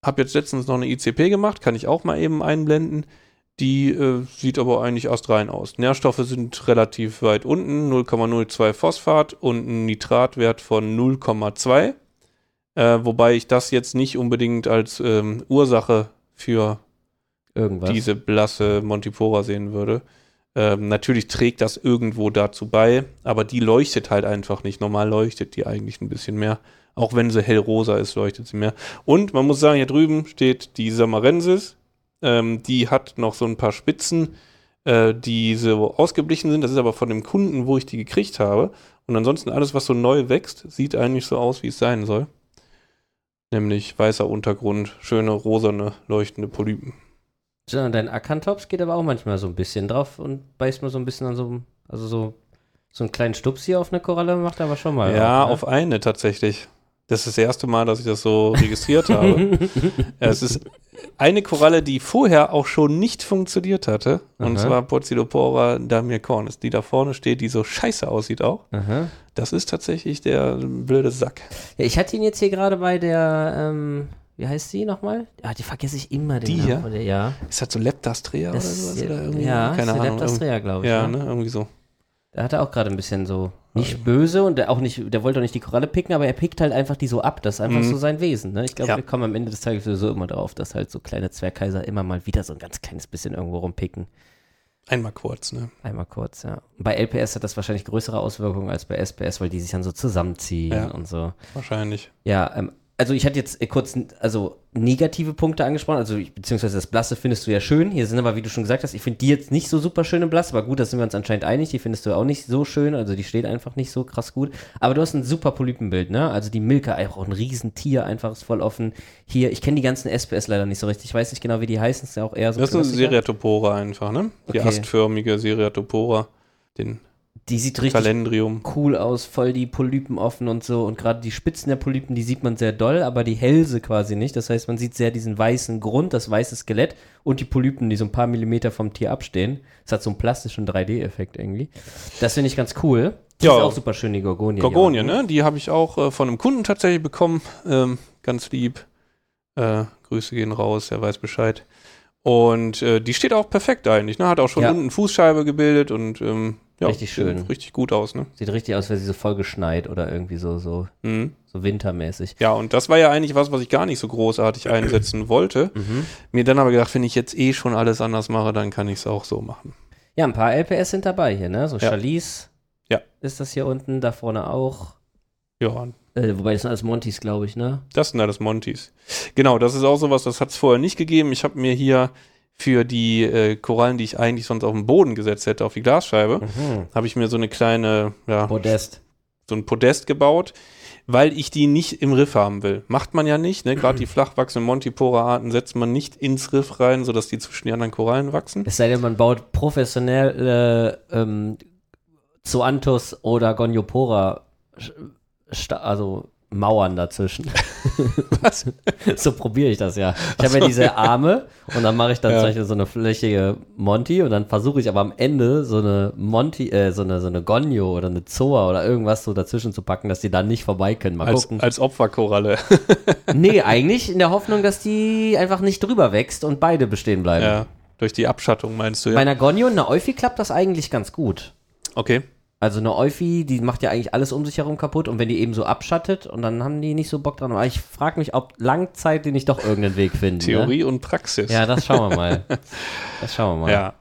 hab jetzt letztens noch eine ICP gemacht, kann ich auch mal eben einblenden. Die äh, sieht aber eigentlich astrein aus. Nährstoffe sind relativ weit unten, 0,02 Phosphat und ein Nitratwert von 0,2. Äh, wobei ich das jetzt nicht unbedingt als ähm, Ursache für Irgendwas. diese blasse Montipora sehen würde. Ähm, natürlich trägt das irgendwo dazu bei, aber die leuchtet halt einfach nicht. Normal leuchtet die eigentlich ein bisschen mehr. Auch wenn sie hellrosa ist, leuchtet sie mehr. Und man muss sagen, hier drüben steht die Samarensis. Ähm, die hat noch so ein paar Spitzen, äh, die so ausgeblichen sind. Das ist aber von dem Kunden, wo ich die gekriegt habe. Und ansonsten alles, was so neu wächst, sieht eigentlich so aus, wie es sein soll. Nämlich weißer Untergrund, schöne rosane, leuchtende Polypen. Ja, dein Ackantops geht aber auch manchmal so ein bisschen drauf und beißt mal so ein bisschen an so, einem- also so, so einen kleinen Stups hier auf eine Koralle macht er aber schon mal. Ja, auch, ne? auf eine tatsächlich. Das ist das erste Mal, dass ich das so registriert habe. Es ist eine Koralle, die vorher auch schon nicht funktioniert hatte. Und Aha. zwar Porzilopora damircornis. Die da vorne steht, die so scheiße aussieht auch. Aha. Das ist tatsächlich der blöde Sack. Ja, ich hatte ihn jetzt hier gerade bei der, ähm, wie heißt sie nochmal? Ah, die vergesse ich immer den Die Namen hier? von der, ja. Ist das so Leptastrea oder Das, sowas? Oder irgendwie? ja, Keine ist Ahnung. Leptastrea, glaube ich. ja, ne? ne? Irgendwie so. Der hatte auch gerade ein bisschen so, nicht böse und der auch nicht, der wollte auch nicht die Koralle picken, aber er pickt halt einfach die so ab. Das ist einfach Mhm. so sein Wesen. Ne? Ich glaube, Ja. wir kommen am Ende des Tages sowieso immer drauf, dass halt so kleine Zwergkaiser immer mal wieder so ein ganz kleines bisschen irgendwo rumpicken. Einmal kurz, ne? Einmal kurz, ja. Bei LPS hat das wahrscheinlich größere Auswirkungen als bei SPS, weil die sich dann so zusammenziehen Ja. und so. Wahrscheinlich. Ja, ähm, also ich hatte jetzt äh, kurz also negative Punkte angesprochen, also ich, beziehungsweise das Blasse findest du ja schön. Hier sind aber, wie du schon gesagt hast, ich finde die jetzt nicht so super schön im Blass, aber gut, da sind wir uns anscheinend einig, die findest du auch nicht so schön, also die steht einfach nicht so krass gut. Aber du hast ein super Polypenbild, ne? Also die Milka, auch ein Riesentier, einfach ist voll offen. Hier, ich kenne die ganzen SPS leider nicht so richtig, ich weiß nicht genau, wie die heißen, ist ja auch eher so. Das ist eine. Seriatopora einfach, ne? Die Okay. astförmige Seriatopora. Den Die sieht richtig Kalendrium. cool aus, voll die Polypen offen und so. Und gerade die Spitzen der Polypen, die sieht man sehr doll, aber die Hälse quasi nicht. Das heißt, man sieht sehr diesen weißen Grund, das weiße Skelett und die Polypen, die so ein paar Millimeter vom Tier abstehen. Das hat so einen plastischen 3D-Effekt irgendwie. Das finde ich ganz cool. Die Ja. ist auch super schön, die Gorgonie. Gorgonie, ne? Die habe ich auch äh, von einem Kunden tatsächlich bekommen. Ähm, ganz lieb. Äh, Grüße gehen raus, er weiß Bescheid. Und äh, die steht auch perfekt eigentlich, ne? Hat auch schon Ja. unten Fußscheibe gebildet und ähm, ja, Richtig schön. sieht Richtig gut aus, ne? Sieht richtig aus, wäre sie so voll geschneit oder irgendwie so, so, Mhm. so wintermäßig. Ja, und das war ja eigentlich was, was ich gar nicht so großartig einsetzen wollte. Mhm. Mir dann aber gedacht, wenn ich jetzt eh schon alles anders mache, dann kann ich es auch so machen. Ja, ein paar LPS sind dabei hier, ne? So Ja. Chalice Ja. ist das hier unten, da vorne auch. Ja, Äh, wobei das sind alles Montys, glaube ich, ne? Das sind alles Montys. Genau, das ist auch sowas, das hat es vorher nicht gegeben. Ich habe mir hier für die äh, Korallen, die ich eigentlich sonst auf den Boden gesetzt hätte, auf die Glasscheibe, Mhm. habe ich mir so eine kleine, ja, Podest. so ein Podest gebaut, weil ich die nicht im Riff haben will. Macht man ja nicht, ne? Gerade die flach wachsenden Montipora-Arten setzt man nicht ins Riff rein, sodass die zwischen die anderen Korallen wachsen. Es sei denn, man baut professionell äh, ähm, Zoanthus oder Goniopora, also Mauern dazwischen. Was? so probiere ich das ja. Ich habe ja diese Arme und dann mache ich dann Ja. zum Beispiel so eine flächige Monty und dann versuche ich aber am Ende so eine Monty, äh, so eine, so eine Gonio oder eine Zoa oder irgendwas so dazwischen zu packen, dass die dann nicht vorbei können. Mal Als, gucken. als Opferkoralle. nee, eigentlich in der Hoffnung, dass die einfach nicht drüber wächst und beide bestehen bleiben. ja, durch die Abschattung meinst du Bei ja? einer Gonio und einer Euphi klappt das eigentlich ganz gut. Okay. Also eine Euphi, die macht ja eigentlich alles um sich herum kaputt und wenn die eben so abschattet und dann haben die nicht so Bock dran. Aber ich frage mich, ob langzeit die nicht doch irgendeinen Weg finden. Theorie und Praxis. Ne? Ja, das schauen wir mal. Das schauen wir mal. Ja.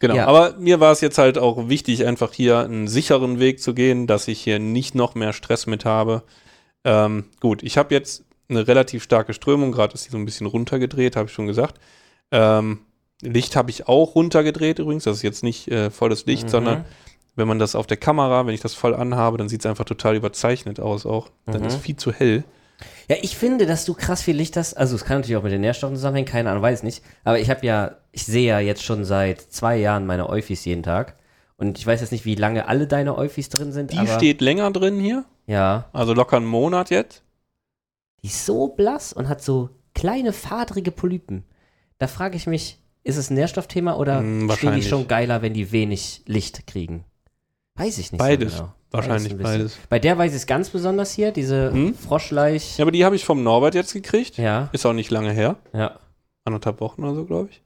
Genau, Ja. aber mir war es jetzt halt auch wichtig, einfach hier einen sicheren Weg zu gehen, dass ich hier nicht noch mehr Stress mit habe. Ähm, gut, ich habe jetzt eine relativ starke Strömung, gerade ist die so ein bisschen runtergedreht, habe ich schon gesagt. Ähm, Licht habe ich auch runtergedreht übrigens, das ist jetzt nicht äh, volles Licht, Mhm. sondern wenn man das auf der Kamera, wenn ich das voll anhabe, dann sieht es einfach total überzeichnet aus auch. Dann Mhm. ist viel zu hell. Ja, ich finde, dass du krass viel Licht hast. Also, es kann natürlich auch mit den Nährstoffen zusammenhängen, keine Ahnung, weiß nicht. Aber ich habe ja, ich sehe ja jetzt schon seit zwei Jahren meine Eufis jeden Tag. Und ich weiß jetzt nicht, wie lange alle deine Eufis drin sind. Die steht länger drin hier, Ja. also locker einen Monat jetzt. Die ist so blass und hat so kleine, fadrige Polypen. Da frage ich mich, ist es ein Nährstoffthema oder Hm, stehen die schon geiler, wenn die wenig Licht kriegen? Weiß ich nicht. Beides. So genau. Wahrscheinlich ein bisschen. beides. Bei der weiß ich es ganz besonders hier, diese Hm? Froschleich. Ja, aber die habe ich vom Norbert jetzt gekriegt. Ja, Ist auch nicht lange her. ja. Anderthalb Wochen oder so, glaube ich.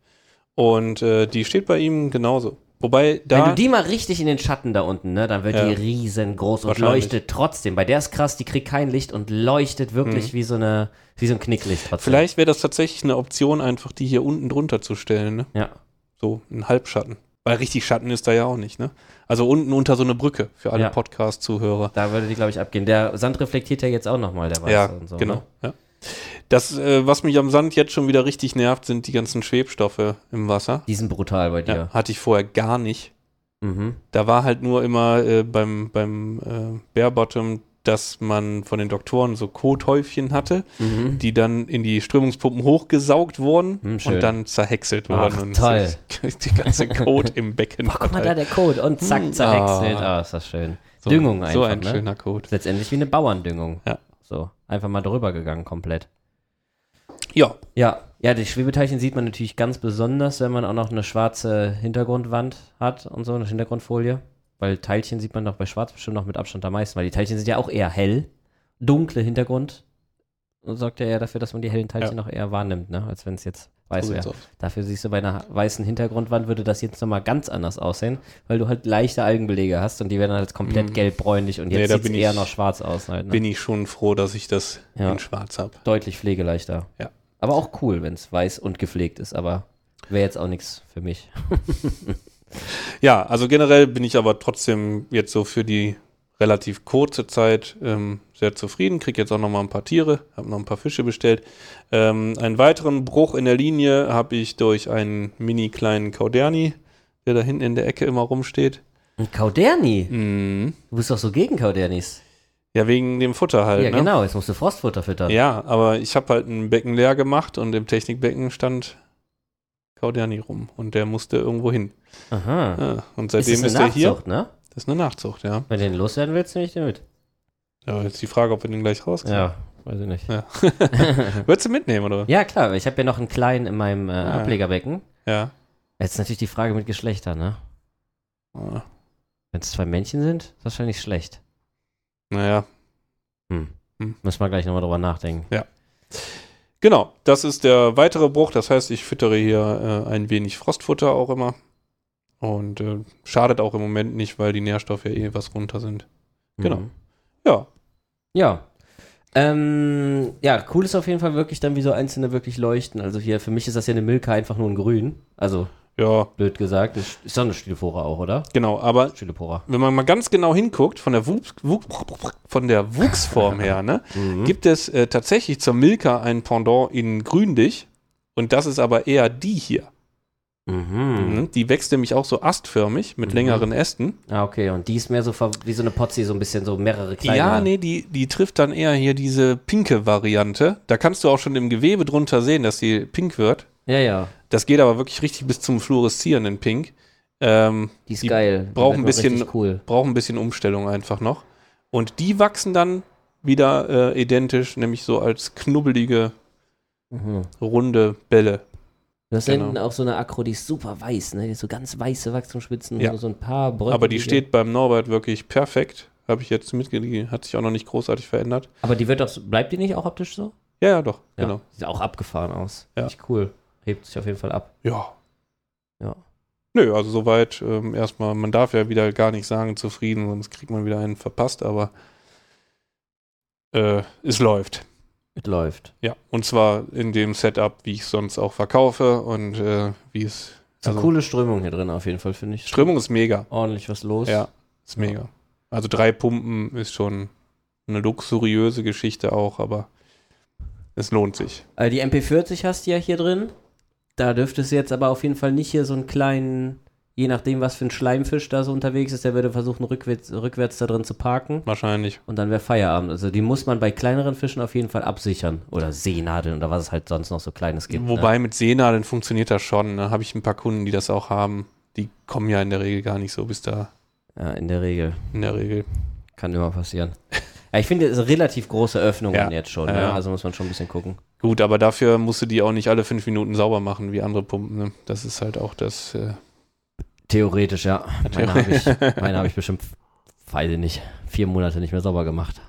Und äh, die steht bei ihm genauso. Wobei da. Wenn du die mal richtig in den Schatten da unten, ne, dann wird Ja. die riesengroß und leuchtet trotzdem. Bei der ist krass, die kriegt kein Licht und leuchtet wirklich wie so eine, wie so ein Knicklicht trotzdem. Mhm. vielleicht wäre das tatsächlich eine Option, einfach die hier unten drunter zu stellen. Ne? Ja. So ein Halbschatten. Weil richtig Schatten ist da ja auch nicht. Ne? Also unten unter so eine Brücke für alle Ja. Podcast-Zuhörer. Da würde die, glaube ich, abgehen. Der Sand reflektiert ja jetzt auch nochmal, der Weiße Ja, und so. genau. Ne? Ja. Das, äh, was mich am Sand jetzt schon wieder richtig nervt, sind die ganzen Schwebstoffe im Wasser. Die sind brutal bei dir. Ja, hatte ich vorher gar nicht. Mhm. Da war halt nur immer äh, beim, beim äh, Bare Bottom, dass man von den Doktoren so Kothäufchen hatte, Mhm. die dann in die Strömungspumpen hochgesaugt wurden Hm, schön. und dann zerhäckselt Ach, wurden. und toll. Die ganze Kot im Becken. Boah, guck mal da, der Code. Und zack, Hm, zerhäckselt. ah. Ah, ist das schön. so, Düngung einfach, So ein ne? schöner Kot. Letztendlich wie eine Bauerndüngung. Ja. So, einfach mal drüber gegangen komplett. Ja, Ja, ja, die Schwebeteilchen sieht man natürlich ganz besonders, wenn man auch noch eine schwarze Hintergrundwand hat und so, eine Hintergrundfolie. Weil Teilchen sieht man doch bei Schwarz bestimmt noch mit Abstand am meisten, weil die Teilchen sind ja auch eher hell. Dunkle Hintergrund sorgt ja eher dafür, dass man die hellen Teilchen noch eher wahrnimmt, ne? als wenn es jetzt weiß so wäre. Dafür siehst du bei einer weißen Hintergrundwand würde das jetzt nochmal ganz anders aussehen, weil du halt leichte Algenbelege hast und die werden halt komplett Mhm. gelb-bräunlich und Nee, jetzt da sieht es eher noch schwarz aus. Halt, ne? Bin ich schon froh, dass ich das Ja. in schwarz habe. Deutlich pflegeleichter. Ja. Aber auch cool, wenn es weiß und gepflegt ist, aber wäre jetzt auch nichts für mich. Ja, also generell bin ich aber trotzdem jetzt so für die relativ kurze Zeit ähm, sehr zufrieden. Krieg jetzt auch noch mal ein paar Tiere, habe noch ein paar Fische bestellt. Ähm, einen weiteren Bruch in der Linie habe ich durch einen mini kleinen Kauderni, der da hinten in der Ecke immer rumsteht. Ein Kauderni? Mhm. Du bist doch so gegen Kaudernis. Ja, wegen dem Futter halt. ja, ne? genau, jetzt musst du Frostfutter füttern. Ja, aber ich habe halt ein Becken leer gemacht und im Technikbecken stand Kauderni rum und der musste irgendwo hin. Aha. Ja, und ist seitdem das ist, eine er hier. Nachzucht, ne? Das ist eine Nachzucht, ja. Wenn du den loswerden willst, nehme ich den mit. Ja, jetzt die Frage, ob wir den gleich rauskriegen. Ja, weiß ich nicht. Ja. Würdest du mitnehmen, oder? Ja, klar, ich habe ja noch einen kleinen in meinem äh, Ah. Ablegerbecken. Ja. Jetzt ist natürlich die Frage mit Geschlechter, ne? Ah, Wenn es zwei Männchen sind, ist wahrscheinlich schlecht. Naja, Hm. Hm. Müssen wir gleich nochmal drüber nachdenken. Genau. Das ist der weitere Bruch. Das heißt, ich füttere hier äh, ein wenig Frostfutter auch immer. Und äh, schadet auch im Moment nicht, weil die Nährstoffe ja eh was runter sind. Genau. Mhm. Ja. Ja. Ähm, ja, cool ist auf jeden Fall wirklich dann, wie so einzelne wirklich leuchten. Also hier, für mich ist das ja eine Milka einfach nur ein Grün. Also, Ja, blöd gesagt. Ist, ist doch eine Stylphora auch, oder? genau. Aber Stylphora. wenn man mal ganz genau hinguckt, von der, Wuchs, Wuchs, von der Wuchsform her, ne, Mhm. gibt es äh, tatsächlich zur Milka ein Pendant in grünlich. Und das ist aber eher die hier. Mhm. Mhm. Die wächst nämlich auch so astförmig mit Mhm. längeren Ästen. Ah, okay. Und die ist mehr so wie so eine Potzi, so ein bisschen so mehrere kleine. Ja, nee, die, die trifft dann eher hier diese pinke Variante. Da kannst du auch schon im Gewebe drunter sehen, dass sie pink wird. Ja, ja. Das geht aber wirklich richtig bis zum fluoreszierenden Pink. Ähm, Die ist Die geil. Wird ein bisschen- richtig cool. braucht ein bisschen Umstellung einfach noch. Und die wachsen dann wieder äh, identisch, nämlich so als knubbelige, Mhm. runde Bälle. Du hast Genau. hinten auch so eine Akro, die ist super weiß, ne? Die ist so ganz weiße Wachstumsspitzen, Ja. so, ein paar Bröcke. Aber die steht beim Norbert wirklich perfekt. Habe ich jetzt mitgegeben, hat sich auch noch nicht großartig verändert. Aber die wird doch, bleibt die nicht auch optisch so? Ja, ja, doch, Ja. genau. Sieht auch abgefahren aus. Ja. Richtig cool. Hebt sich auf jeden Fall ab. Ja. Ja. Nö, also soweit ähm, erstmal, man darf ja wieder gar nicht sagen zufrieden, sonst kriegt man wieder einen verpasst, aber äh, es läuft. Es läuft. Ja, und zwar in dem Setup, wie ich sonst auch verkaufe und äh, wie es. Ist eine Also, coole Strömung hier drin auf jeden Fall, finde ich. Strömung ist mega. Ordentlich was los. Ja, ist mega. Also drei Pumpen ist schon eine luxuriöse Geschichte auch, aber es lohnt sich. Äh, die MP40 hast du ja hier drin. Da dürftest du jetzt aber auf jeden Fall nicht hier so einen kleinen je nachdem, was für ein Schleimfisch da so unterwegs ist, der würde versuchen, rückwärts, rückwärts da drin zu parken. Wahrscheinlich. Und dann wäre Feierabend. Also die muss man bei kleineren Fischen auf jeden Fall absichern. Oder Seenadeln oder was es halt sonst noch so Kleines gibt. Wobei ne? mit Seenadeln funktioniert das schon. Da habe ich ein paar Kunden, die das auch haben. Die kommen ja in der Regel gar nicht so bis da. Ja, in der Regel. In der Regel. Kann immer passieren. Ja, ich finde, es sind relativ große Öffnungen Ja. jetzt schon. Ja, Ne? Also muss man schon ein bisschen gucken. Gut, aber dafür musst du die auch nicht alle fünf Minuten sauber machen wie andere Pumpen. Ne? Das ist halt auch das. Äh, Theoretisch, ja. Meine habe ich, meine hab ich bestimmt, weiß ich nicht, vier Monate nicht mehr sauber gemacht.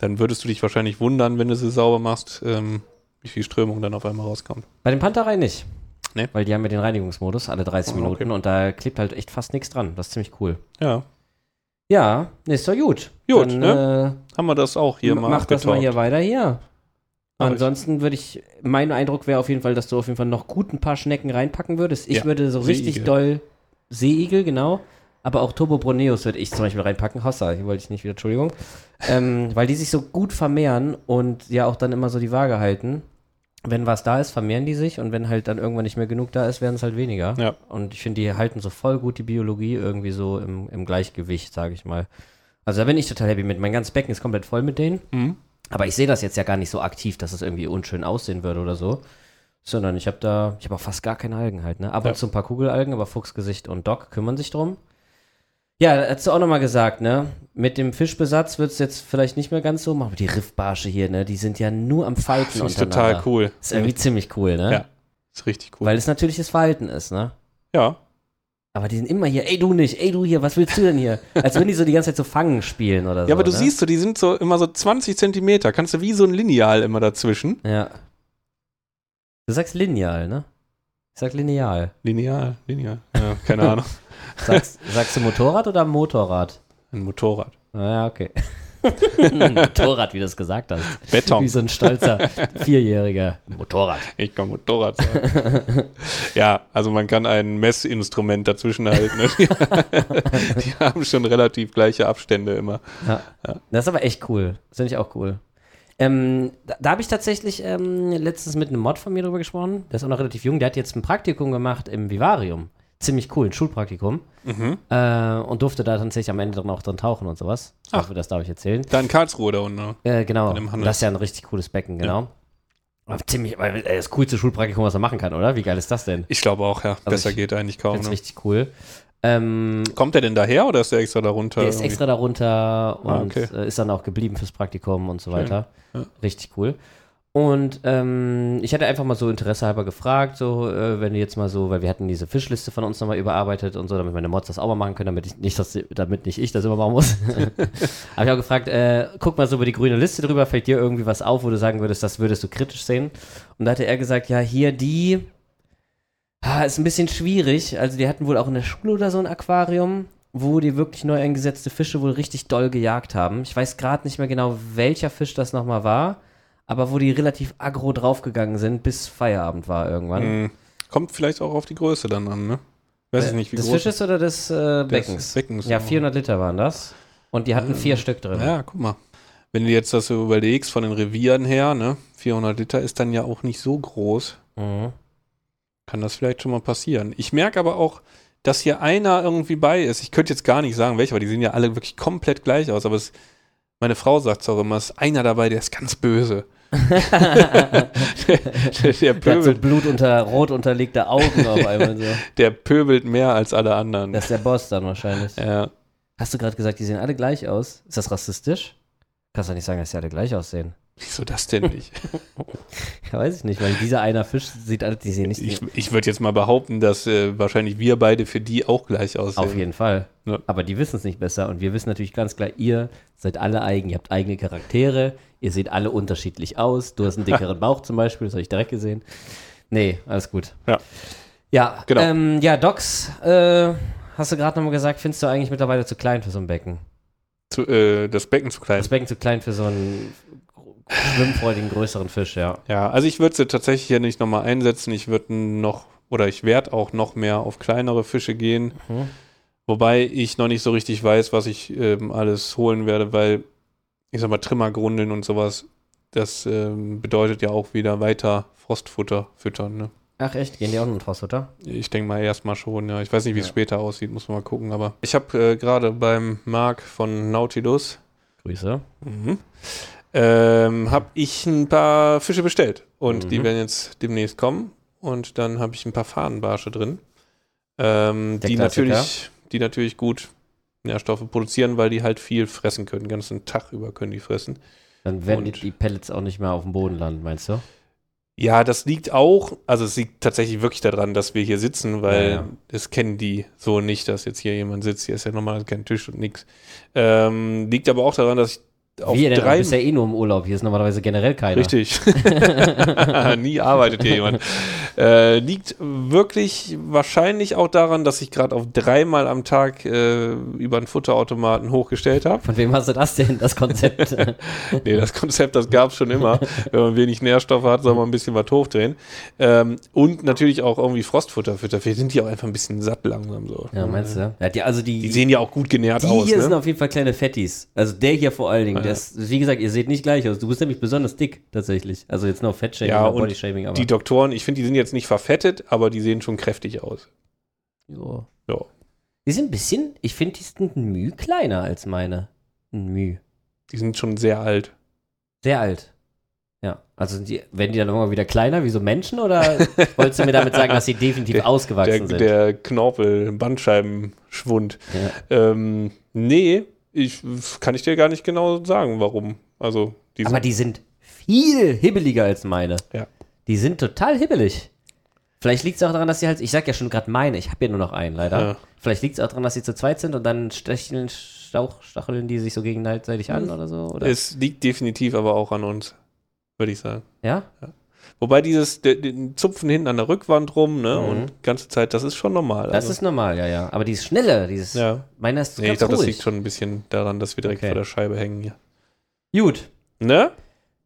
dann würdest du dich wahrscheinlich wundern, wenn du sie sauber machst, ähm, wie viel Strömung dann auf einmal rauskommt. Bei den Panterei nicht. Nee. Weil die haben ja den Reinigungsmodus alle 30 Oh, okay. Minuten und da klebt halt echt fast nichts dran. Das ist ziemlich cool. Ja, Ja, nee, ist doch gut. Gut, Dann, ne? haben wir das auch hier äh, mal Mach das mal hier weiter hier. Ansonsten würde ich, mein Eindruck wäre auf jeden Fall, dass du auf jeden Fall noch gut ein paar Schnecken reinpacken würdest. Ich Ja, würde so richtig Seeigel. doll Seeigel, genau. Aber auch Turbo Broneus würde ich zum Beispiel reinpacken. Hossa, hier wollte ich nicht wieder, Entschuldigung. ähm, weil die sich so gut vermehren und ja auch dann immer so die Waage halten. Wenn was da ist, vermehren die sich und wenn halt dann irgendwann nicht mehr genug da ist, werden es halt weniger. Ja. Und ich finde, die halten so voll gut die Biologie irgendwie so im, im Gleichgewicht, sage ich mal. Also da bin ich total happy mit. Mein ganzes Becken ist komplett voll mit denen. Mhm. Aber ich sehe das jetzt ja gar nicht so aktiv, dass es irgendwie unschön aussehen würde oder so. Sondern ich habe da, ich habe auch fast gar keine Algen halt, ne? Ab Ja. und zu ein paar Kugelalgen, aber Fuchsgesicht und Doc kümmern sich drum. Ja, hast du auch nochmal gesagt, ne? Mit dem Fischbesatz wird es jetzt vielleicht nicht mehr ganz so machen. Aber die Riffbarsche hier, ne? Die sind ja nur am Falten ich untereinander. total cool. Ist irgendwie ziemlich cool, ne? Ja. Ist richtig cool. Weil es natürliches Verhalten ist, ne? ja, Aber die sind immer hier, ey du nicht, ey du hier, was willst du denn hier? Als würden die so die ganze Zeit so Fangen spielen oder so. ja, aber du ne? siehst so, die sind so immer so 20 Zentimeter. Kannst du wie so ein Lineal immer dazwischen. Ja. Du sagst lineal, ne? Ich sag lineal. Lineal, lineal. Ja, keine Ahnung. Sagst, sagst du Motorrad oder Motorrad? Ein Motorrad. Ah, ja, okay. Motorrad, wie du es gesagt hast. Wie Beton. so ein stolzer Vierjähriger. Motorrad. Ich kann Motorrad sagen. ja, also man kann ein Messinstrument dazwischen halten. Die, die haben schon relativ gleiche Abstände immer. Ja. Das ist aber echt cool. Das finde ich auch cool. Ähm, da da habe ich tatsächlich ähm, letztens mit einem Mod von mir drüber gesprochen. Der ist auch noch relativ jung. Der hat jetzt ein Praktikum gemacht im Vivarium. Ziemlich cool, ein Schulpraktikum. Mhm. Äh, und durfte da tatsächlich am Ende dann auch drin tauchen und sowas. Ich Ach. hoffe, das darf ich erzählen. Da in Karlsruhe da unten. ne? Äh, genau. Das ist ja ein richtig cooles Becken, genau. Aber ziemlich, äh, das coolste Schulpraktikum, was er machen kann, oder? Wie geil ist das denn? Ich glaube auch, ja. Besser ich geht eigentlich kaum. Find's Ne? richtig cool. Ähm, Kommt der denn daher oder ist der extra darunter? der ist irgendwie? extra darunter und Ah, okay. äh, ist dann auch geblieben fürs Praktikum und so weiter. Ja. Richtig cool. Und ähm, ich hatte einfach mal so Interesse halber gefragt, so, äh, wenn du jetzt mal so, weil wir hatten diese Fischliste von uns nochmal überarbeitet und so, damit meine Mods das auch mal machen können, damit ich nicht, das, damit nicht ich das immer machen muss. Habe ich auch gefragt, äh, guck mal so über die grüne Liste drüber, fällt dir irgendwie was auf, wo du sagen würdest, das würdest du kritisch sehen? Und da hatte er gesagt, ja, hier die, ah, ist ein bisschen schwierig. Also die hatten wohl auch in der Schule oder so ein Aquarium, wo die wirklich neu eingesetzte Fische wohl richtig doll gejagt haben. Ich weiß gerade nicht mehr genau, welcher Fisch das nochmal war, aber wo die relativ aggro draufgegangen sind, bis Feierabend war irgendwann. Hm. Kommt vielleicht auch auf die Größe dann an, ne? Weiß ich nicht, wie des groß. Fisches oder des äh, Beckens? Beckens, ja, oh. 400 Liter waren das. Und die hatten vier Stück drin. Ja, guck mal. Wenn du jetzt das so überlegst von den Revieren her, ne? 400 Liter ist dann ja auch nicht so groß. Mhm. Kann das vielleicht schon mal passieren. Ich merke aber auch, dass hier einer irgendwie bei ist. Ich könnte jetzt gar nicht sagen, welcher, weil die sehen ja alle wirklich komplett gleich aus. Aber es, meine Frau sagt es auch immer, es ist einer dabei, der ist ganz böse. Der, der, der, Der hat so pöbelt, Blut unter, rot unterlegte Augen auf einmal so. der pöbelt mehr als alle anderen. Das ist der Boss dann wahrscheinlich. ja. Hast du gerade gesagt, die sehen alle gleich aus? Ist das rassistisch? Kannst du nicht sagen, dass die alle gleich aussehen. Wieso das denn nicht? Ja, weiß ich nicht, weil dieser einer Fisch sieht alle, die sehen nicht Ich, ich würde jetzt mal behaupten, dass äh, wahrscheinlich wir beide für die auch gleich aussehen. Auf jeden Fall. Ja. Aber die wissen es nicht besser. Und wir wissen natürlich ganz klar, ihr seid alle eigen, ihr habt eigene Charaktere, ihr seht alle unterschiedlich aus. Du hast einen dickeren Bauch zum Beispiel, das habe ich direkt gesehen. Nee, alles gut. Ja. Ja, Genau. ähm, ja, Docs, äh, hast du gerade nochmal gesagt, findest du eigentlich mittlerweile zu klein für so ein Becken? Zu, äh, das Becken zu klein. Das Becken zu klein für so einen schwimmfreudigen, größeren Fisch, ja. Ja, also ich würde sie tatsächlich hier nicht nochmal einsetzen. Ich würde noch, oder ich werde auch noch mehr auf kleinere Fische gehen. Mhm. Wobei ich noch nicht so richtig weiß, was ich ähm, alles holen werde, weil, ich sag mal, Trimmergrundeln und sowas, das ähm, bedeutet ja auch wieder weiter Frostfutter füttern. Ne? Ach echt, gehen die auch noch in Trossfutter? Ich denke mal erstmal schon, ja. Ich weiß nicht, wie es Ja. später aussieht, muss man mal gucken. Aber ich habe äh, gerade beim Marc von Nautilus, Grüße. mhm, ähm, habe ich ein paar Fische bestellt. Und die Mhm. werden jetzt demnächst kommen. Und dann habe ich ein paar Fahnenbarsche drin, ähm, die, Klassiker. natürlich, die natürlich gut Nährstoffe produzieren, weil die halt viel fressen können. Den ganzen Tag über können die fressen. Dann werden die, die Pellets auch nicht mehr auf dem Boden landen, meinst du? Ja, das liegt auch, also es liegt tatsächlich wirklich daran, dass wir hier sitzen, weil Ja, ja. das kennen die so nicht, dass jetzt hier jemand sitzt. Hier ist ja normal kein Tisch und nix. Ähm, liegt aber auch daran, dass ich auf Wie denn? Du drei. bist ja eh nur im Urlaub. Hier ist normalerweise generell keiner. Richtig. Nie arbeitet hier jemand. Äh, liegt wirklich wahrscheinlich auch daran, dass ich gerade auf dreimal am Tag äh, über einen Futterautomaten hochgestellt habe. Von wem hast du das denn, das Konzept? Nee, das Konzept, das gab es schon immer. Wenn man wenig Nährstoffe hat, soll man ein bisschen was hochdrehen. Ähm, und natürlich auch irgendwie Frostfutter füttern. Wir sind die auch einfach ein bisschen satt langsam so. ja, meinst du? Ja, die, also die, Die sehen ja auch gut genährt die aus. hier sind Ne? auf jeden Fall kleine Fettis. Also der hier vor allen Dingen. Ja. Der ist, wie gesagt, ihr seht nicht gleich aus. Du bist nämlich besonders dick, tatsächlich. Also jetzt nur Fettshaming Ja, oder und Bodyshaming, aber. Die Doktoren, ich finde, die sind jetzt nicht verfettet, aber die sehen schon kräftig aus. Jo. Ja. Die sind ein bisschen, ich finde, die sind ein Müh kleiner als meine. Ein Müh. Die sind schon sehr alt. Sehr alt. Ja. Also die, werden die dann irgendwann wieder kleiner, wie so Menschen? Oder wolltest du mir damit sagen, dass sie definitiv Der- ausgewachsen Der, sind? der Knorpel, Bandscheibenschwund. ja. Ähm, nee, ich, kann ich dir gar nicht genau sagen, warum. Also, die Aber die sind viel hibbeliger als meine. Ja. Die sind total hibbelig. Vielleicht liegt es auch daran, dass sie halt, ich sag ja schon gerade meine, ich habe ja nur noch einen leider. Ja. Vielleicht liegt es auch daran, dass sie zu zweit sind und dann stecheln, stauch, stacheln die sich so gegenseitig an oder so. Oder? es liegt definitiv aber auch an uns, würde ich sagen. ja? Wobei dieses de, den Zupfen hinten an der Rückwand rum, ne, Mhm. und ganze Zeit, das ist schon normal. Das also, ist normal, ja, ja. Aber dieses Schnelle, dieses, ja. meiner ist Nee, ich ganz glaube, das liegt schon ein bisschen daran, dass wir direkt Okay. vor der Scheibe hängen hier. Gut. Ne?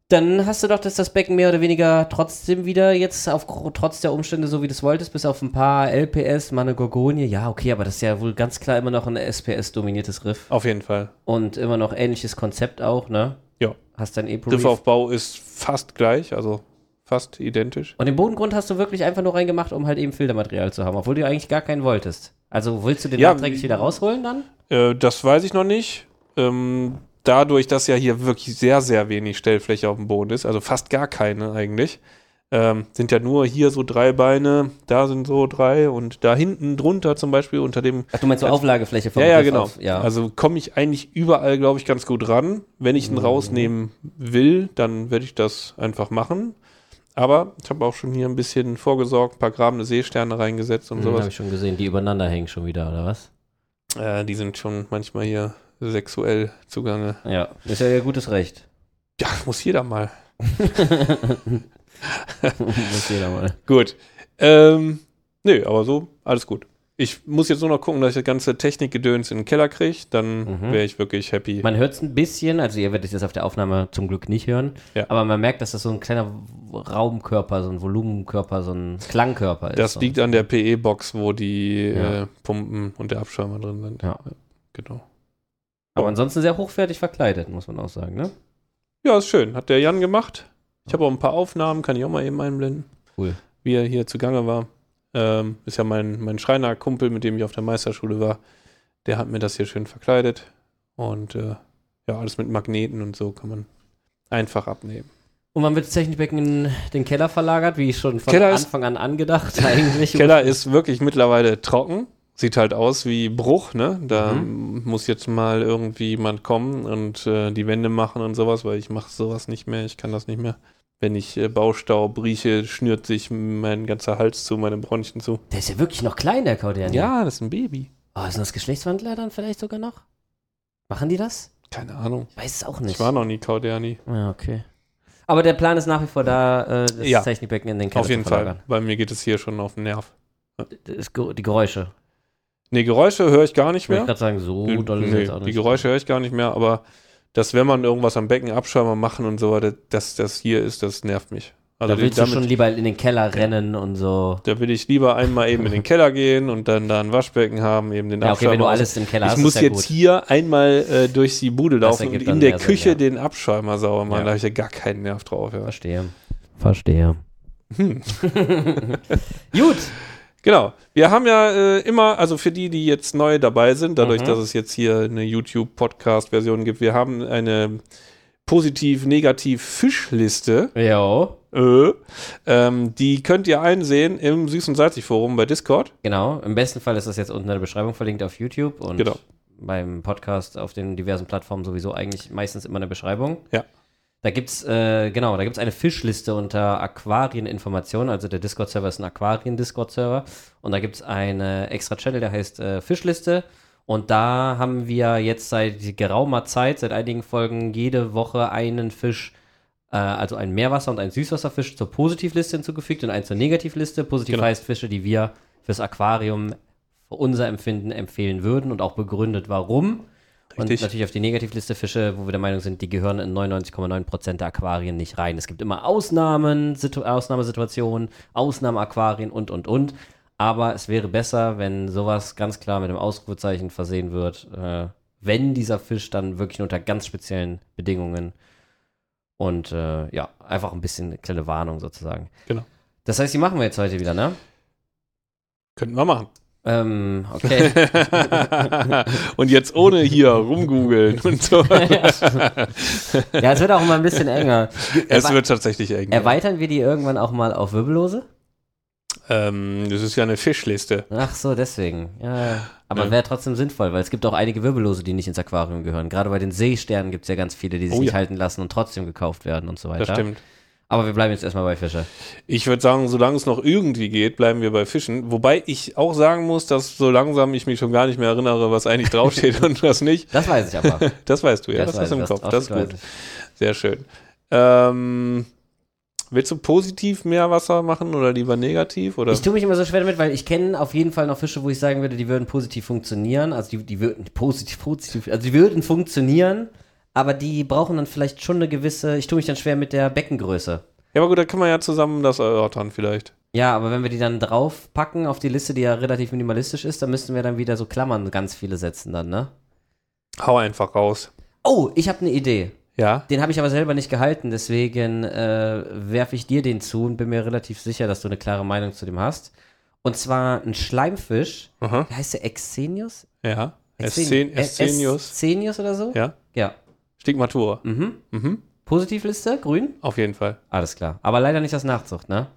Dann hast du doch das, das Becken mehr oder weniger trotzdem wieder jetzt auf, trotz der Umstände so wie du es wolltest, bis auf ein paar LPS, mal eine Gorgonie. Ja, okay, aber das ist ja wohl ganz klar immer noch ein SPS-dominiertes Riff. Auf jeden Fall. Und immer noch ähnliches Konzept auch, ne? Ja. Hast dein Epo Riffaufbau ist fast gleich, also fast identisch. Und den Bodengrund hast du wirklich einfach nur reingemacht, um halt eben Filtermaterial zu haben, obwohl du eigentlich gar keinen wolltest. Also willst du den Ja, nachträglich wieder rausholen dann? Äh, das weiß ich noch nicht. Ähm, dadurch, dass ja hier wirklich sehr, sehr wenig Stellfläche auf dem Boden ist, also fast gar keine eigentlich, ähm, sind ja nur hier so drei Beine, da sind so drei und da hinten drunter zum Beispiel unter dem. Ach, du meinst so Auflagefläche vom Ja, ja, genau. Auf, ja. Also komme ich eigentlich überall, glaube ich, ganz gut ran. Wenn ich ihn Mhm. rausnehmen will, dann werde ich das einfach machen. Aber ich habe auch schon hier ein bisschen vorgesorgt, ein paar grabende Seesterne reingesetzt und hm, habe sowas. ich schon gesehen, die übereinander hängen schon wieder, oder was? Äh, die sind schon manchmal hier sexuell zugange. Ja, ist ja ihr gutes Recht. Ja, muss jeder mal. Muss jeder mal. Gut. Ähm, nö, aber so, alles gut. Ich muss jetzt nur noch gucken, dass ich das ganze Technikgedöns in den Keller kriege. Dann Mhm. wäre ich wirklich happy. Man hört es ein bisschen, also ihr werdet es jetzt auf der Aufnahme zum Glück nicht hören, Ja. aber man merkt, dass das so ein kleiner Raumkörper, so ein Volumenkörper, so ein Klangkörper ist. das liegt an der PE-Box, wo die Ja. äh, Pumpen und der Abschirmer drin sind. Ja. Genau. Aber ansonsten sehr hochwertig verkleidet, muss man auch sagen, ne? Ja, ist schön. Hat der Jan gemacht. Ich habe auch ein paar Aufnahmen, kann ich auch mal eben einblenden. Cool. Wie er hier zugange war. Ähm, ist ja mein, mein Schreinerkumpel, mit dem ich auf der Meisterschule war. Der hat mir das hier schön verkleidet. Und äh, ja, alles mit Magneten und so kann man einfach abnehmen. Und wann wird das Technikbecken in den Keller verlagert, wie schon von Keller Anfang an angedacht eigentlich? Keller ist wirklich mittlerweile trocken. Sieht halt aus wie Bruch, ne? Da muss jetzt mal irgendwie jemand kommen und äh, die Wände machen und sowas, weil ich mache sowas nicht mehr, ich kann das nicht mehr. Wenn ich äh, Baustaub rieche, schnürt sich mein ganzer Hals zu, meine Bronchien zu. Der ist ja wirklich noch klein, der Kauderni. Ja, das ist ein Baby. Oh, sind das Geschlechtswandler dann vielleicht sogar noch? Machen die das? Keine Ahnung. Ich weiß es auch nicht. Ich war noch nie Kauderni. Ja, okay. Aber der Plan ist nach wie vor da, äh, das Ja. Technikbecken in den Keller Auf jeden zu Fall. Bei mir geht es hier schon auf den Nerv. Ge- die Geräusche. Nee, Geräusche höre ich gar nicht Ich mehr. gerade sagen, so doll ist Nee, jetzt auch nicht. die Geräusche höre ich gar nicht mehr, aber dass wenn man irgendwas am Becken Abschirmer machen und so weiter, dass das hier ist, das nervt mich. Also da willst damit, du schon lieber in den Keller rennen und so. da will ich lieber einmal eben in den Keller gehen und dann da ein Waschbecken haben, eben den Ja, okay, wenn du alles im Keller hast, ich muss ist ja jetzt gut. hier einmal äh, durch die Bude laufen und in der mehr Sinn, Küche ja. den Abschäumer sauber machen. Ja. Da habe ich ja gar keinen Nerv drauf. Ja. Verstehe. Verstehe. Gut. Genau. Wir haben ja äh, immer, also für die, die jetzt neu dabei sind, dadurch, Mhm. dass es jetzt hier eine YouTube-Podcast-Version gibt, wir haben eine positiv-negativ-Fischliste. Jo. Äh, ähm, die könnt ihr einsehen im Süß- und Salzig-Forum bei Discord. Genau. Im besten Fall ist das jetzt unten in der Beschreibung verlinkt auf YouTube und Genau. beim Podcast auf den diversen Plattformen sowieso eigentlich meistens immer eine Beschreibung. Ja. Da gibt's, äh, genau, da gibt's eine Fischliste unter Aquarieninformationen. Also der Discord-Server ist ein Aquarien-Discord-Server. Und da gibt's eine extra Channel, der heißt äh, Fischliste. Und da haben wir jetzt seit geraumer Zeit, seit einigen Folgen, jede Woche einen Fisch, äh, also einen Meerwasser- und einen Süßwasserfisch zur Positivliste hinzugefügt und einen zur Negativliste. Positiv Genau. heißt Fische, die wir fürs Aquarium für unser Empfinden empfehlen würden und auch begründet, warum. Und Richtig. natürlich auf die Negativliste Fische, wo wir der Meinung sind, die gehören in 99,9% der Aquarien nicht rein. Es gibt immer Ausnahmen, Situ Ausnahmesituationen, Ausnahmeaquarien und, und, und. Aber es wäre besser, wenn sowas ganz klar mit dem Ausrufezeichen versehen wird, äh, wenn dieser Fisch dann wirklich unter ganz speziellen Bedingungen und äh, ja, einfach ein bisschen eine kleine Warnung sozusagen. Genau. Das heißt, die machen wir jetzt heute wieder, ne? Könnten wir machen. Ähm, okay. und jetzt ohne hier rumgoogeln und so. ja, es wird auch immer ein bisschen enger. es Erwe- wird tatsächlich eng. ja. Erweitern wir die irgendwann auch mal auf Wirbellose? Ähm, das ist ja eine Fischliste. Ach so, deswegen. Ja, aber Ja. wäre trotzdem sinnvoll, weil es gibt auch einige Wirbellose, die nicht ins Aquarium gehören. Gerade bei den Seesternen gibt es ja ganz viele, die sich Oh nicht ja. halten lassen und trotzdem gekauft werden und so weiter. Das stimmt. Aber wir bleiben jetzt erstmal bei Fische. Ich würde sagen, solange es noch irgendwie geht, bleiben wir bei Fischen. Wobei ich auch sagen muss, dass so langsam ich mich schon gar nicht mehr erinnere, was eigentlich draufsteht und was nicht. Das weiß ich aber. Das weißt du, ja. Das, weiß hast du im Kopf. Das ist gut. Sehr schön. Ähm, willst du positiv Meerwasser machen oder lieber negativ? Oder? Ich tue mich immer so schwer damit, weil ich kenne auf jeden Fall noch Fische, wo ich sagen würde, die würden positiv funktionieren. Also die, die würden positiv, positiv, also die würden funktionieren, aber die brauchen dann vielleicht schon eine gewisse, ich tue mich dann schwer mit der Beckengröße. ja, aber gut, da können wir ja zusammen das erörtern vielleicht. Ja, aber wenn wir die dann draufpacken auf die Liste, die ja relativ minimalistisch ist, dann müssten wir dann wieder so Klammern ganz viele setzen dann, ne? Hau einfach raus. Oh, ich habe eine Idee. Ja? Den habe ich aber selber nicht gehalten, deswegen äh, werfe ich dir den zu und bin mir relativ sicher, dass du eine klare Meinung zu dem hast. Und zwar ein Schleimfisch, Aha. wie heißt der Exenius? Ja. Exen- Escen- Escenius. Escenius oder so? Ja. Ja. Stigmatura. Mhm. Mhm. Positivliste, grün? Auf jeden Fall. Alles klar. Aber leider nicht als Nachzucht, ne?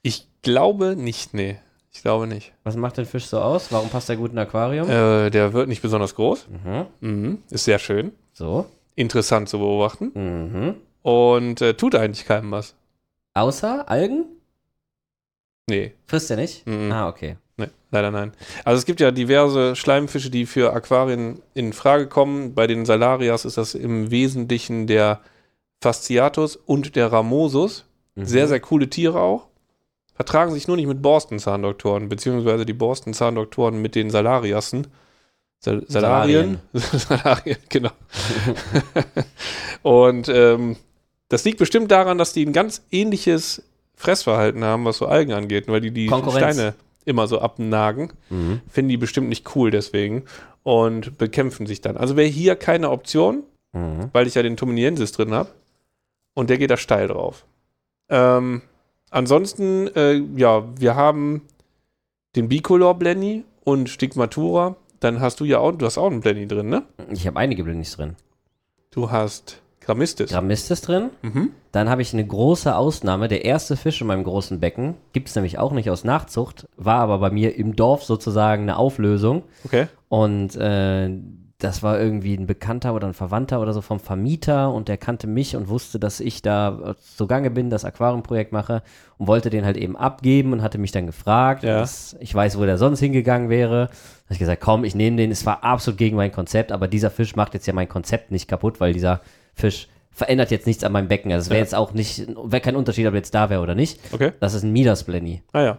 Ich glaube nicht, nee. Ich glaube nicht. Was macht den Fisch so aus? Warum passt er gut in ein Aquarium? Äh, der wird nicht besonders groß. Mhm. Mhm. Ist sehr schön. So. Interessant zu beobachten. Mhm. Und äh, tut eigentlich keinem was. Außer Algen? Nee. Frisst er nicht? Mhm. Ah, okay. Leider nein. Also es gibt ja diverse Schleimfische, die für Aquarien in Frage kommen. Bei den Salarias ist das im Wesentlichen der Fasciatus und der Ramosus. Mhm. Sehr, sehr coole Tiere auch. Vertragen sich nur nicht mit Borstenzahndoktoren, beziehungsweise die Borstenzahndoktoren mit den Salariassen. Sal Salarien. Salarien, genau. und ähm, das liegt bestimmt daran, dass die ein ganz ähnliches Fressverhalten haben, was so Algen angeht, weil die die Konkurrenz. Steine immer so abnagen. Mhm. Finden die bestimmt nicht cool deswegen und bekämpfen sich dann. Also wäre hier keine Option, Mhm. weil ich ja den Tominiensis drin habe. Und der geht da steil drauf. Ähm, ansonsten, äh, ja, wir haben den Bicolor Blenny und Stigmatura. Dann hast du ja auch, du hast auch einen Blenny drin, ne? Ich habe einige Blindnis drin. Du hast Grammistis. Grammistis drin. mhm. Dann habe ich eine große Ausnahme. Der erste Fisch in meinem großen Becken gibt es nämlich auch nicht aus Nachzucht, war aber bei mir im Dorf sozusagen eine Auflösung. Okay. Und äh, das war irgendwie ein Bekannter oder ein Verwandter oder so vom Vermieter und der kannte mich und wusste, dass ich da äh, zugange bin, das Aquariumprojekt mache und wollte den halt eben abgeben und hatte mich dann gefragt. Ja. dass ich weiß, wo der sonst hingegangen wäre. Da habe ich gesagt, komm, ich nehme den. Es war absolut gegen mein Konzept, aber dieser Fisch macht jetzt ja mein Konzept nicht kaputt, weil dieser Fisch verändert jetzt nichts an meinem Becken. Also es wäre Ja. jetzt auch nicht, wäre kein Unterschied, ob er jetzt da wäre oder nicht. Okay. Das ist ein Midas Blenny. Ah ja.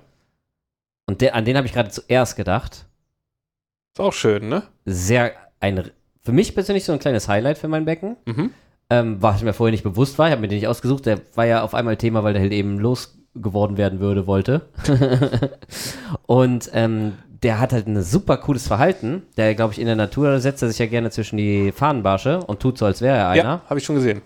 Und der, an den habe ich gerade zuerst gedacht. Ist auch schön, ne? Sehr ein, für mich persönlich so ein kleines Highlight für mein Becken. Mhm. Ähm, was mir vorher nicht bewusst war. Ich habe mir den nicht ausgesucht. Der war ja auf einmal Thema, weil der halt eben losgeworden werden würde, wollte. und ähm, der hat halt ein super cooles Verhalten. Der, glaube ich, in der Natur setzt er sich ja gerne zwischen die Fahnenbarsche und tut so, als wäre er einer. Ja, habe ich schon gesehen.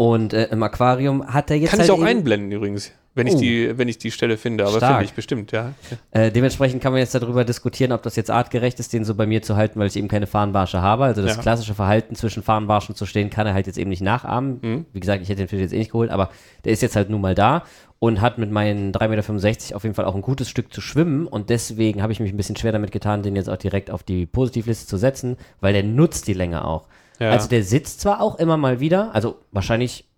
Und äh, im Aquarium hat er jetzt Kann halt ich auch einblenden übrigens, wenn ich, Oh. die, wenn ich die Stelle finde, aber finde ich bestimmt, ja. Äh, dementsprechend kann man jetzt darüber diskutieren, ob das jetzt artgerecht ist, den so bei mir zu halten, weil ich eben keine Fahnenbarsche habe. Also das Ja. klassische Verhalten zwischen Fahnenbarschen zu stehen, kann er halt jetzt eben nicht nachahmen. Mhm. Wie gesagt, ich hätte den Fisch jetzt eh nicht geholt, aber der ist jetzt halt nun mal da und hat mit meinen 3,65 Meter auf jeden Fall auch ein gutes Stück zu schwimmen und deswegen habe ich mich ein bisschen schwer damit getan, den jetzt auch direkt auf die Positivliste zu setzen, weil der nutzt die Länge auch. Ja. Also der sitzt zwar auch immer mal wieder, also wahrscheinlich,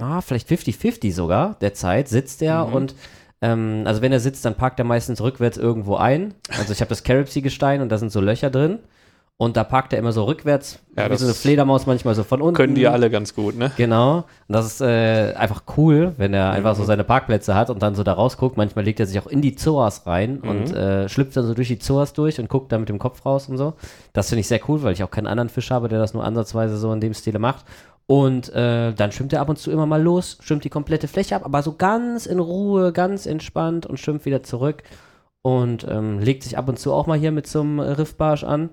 ah, vielleicht 50-50 sogar der Zeit sitzt er Mhm. und ähm, also wenn er sitzt, dann parkt er meistens rückwärts irgendwo ein. Also ich habe das Caribsea-Gestein und da sind so Löcher drin und da parkt er immer so rückwärts, Ja, wie so eine Fledermaus manchmal so von unten. Können die alle ganz gut, ne? Genau. Und das ist äh, einfach cool, wenn er einfach so seine Parkplätze hat und dann so da rausguckt. Manchmal legt er sich auch in die Zoas rein und äh, schlüpft dann so durch die Zoas durch und guckt da mit dem Kopf raus und so. Das finde ich sehr cool, weil ich auch keinen anderen Fisch habe, der das nur ansatzweise so in dem Stile macht. Und äh, dann schwimmt er ab und zu immer mal los, schwimmt die komplette Fläche ab, aber so ganz in Ruhe, ganz entspannt und schwimmt wieder zurück. Und ähm, legt sich ab und zu auch mal hier mit so einem Riffbarsch an.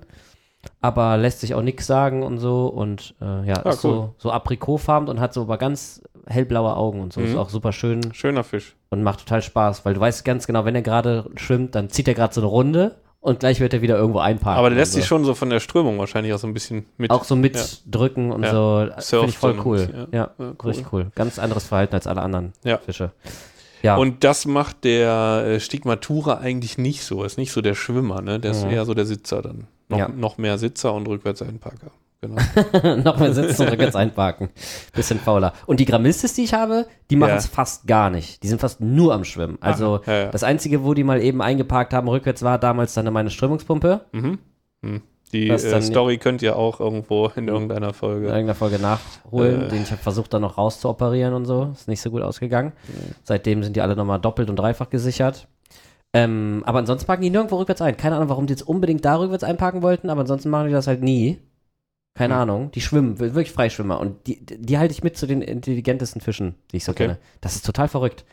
Aber lässt sich auch nichts sagen und so. Und äh, ja, Ah, ist so, so aprikotfarben und hat so aber ganz hellblaue Augen und so. Ist Mhm. auch super schön Schöner Fisch. und macht total Spaß, weil du weißt ganz genau, wenn er gerade schwimmt, dann zieht er gerade so eine Runde und gleich wird er wieder irgendwo einparken. Aber der lässt und sich so. schon so von der Strömung wahrscheinlich auch so ein bisschen mit. auch so Ja. mitdrücken und Ja. so. Finde ich voll so cool. Ja, ja. Ja, cool. richtig cool. Ganz anderes Verhalten als alle anderen Ja. Fische. Ja, Und das macht der äh, Stigmatura eigentlich nicht so. Ist nicht so der Schwimmer, ne? Der ist Mhm. eher so der Sitzer dann. Noch, Ja. noch mehr Sitzer und rückwärts Einparker. Genau. noch mal sitzen und rückwärts einparken. Bisschen fauler. Und die Grammistis, die ich habe, die machen es Ja. fast gar nicht. Die sind fast nur am Schwimmen. Also ja, ja. das Einzige, wo die mal eben eingeparkt haben, rückwärts war damals dann meine Strömungspumpe. Mhm. Mhm. Die äh, Story könnt ihr auch irgendwo in irgendeiner in Folge. irgendeiner Folge nachholen, Äh. den ich habe versucht dann noch rauszuoperieren und so. Ist nicht so gut ausgegangen. Seitdem sind die alle nochmal doppelt und dreifach gesichert. Ähm, aber ansonsten parken die nirgendwo rückwärts ein. Keine Ahnung, warum die jetzt unbedingt da rückwärts einparken wollten, aber ansonsten machen die das halt nie. Keine Hm. Ahnung. Die schwimmen, wir- wirklich Freischwimmer. Und die, die halte ich mit zu den intelligentesten Fischen, die ich so Okay. kenne. Das ist total verrückt.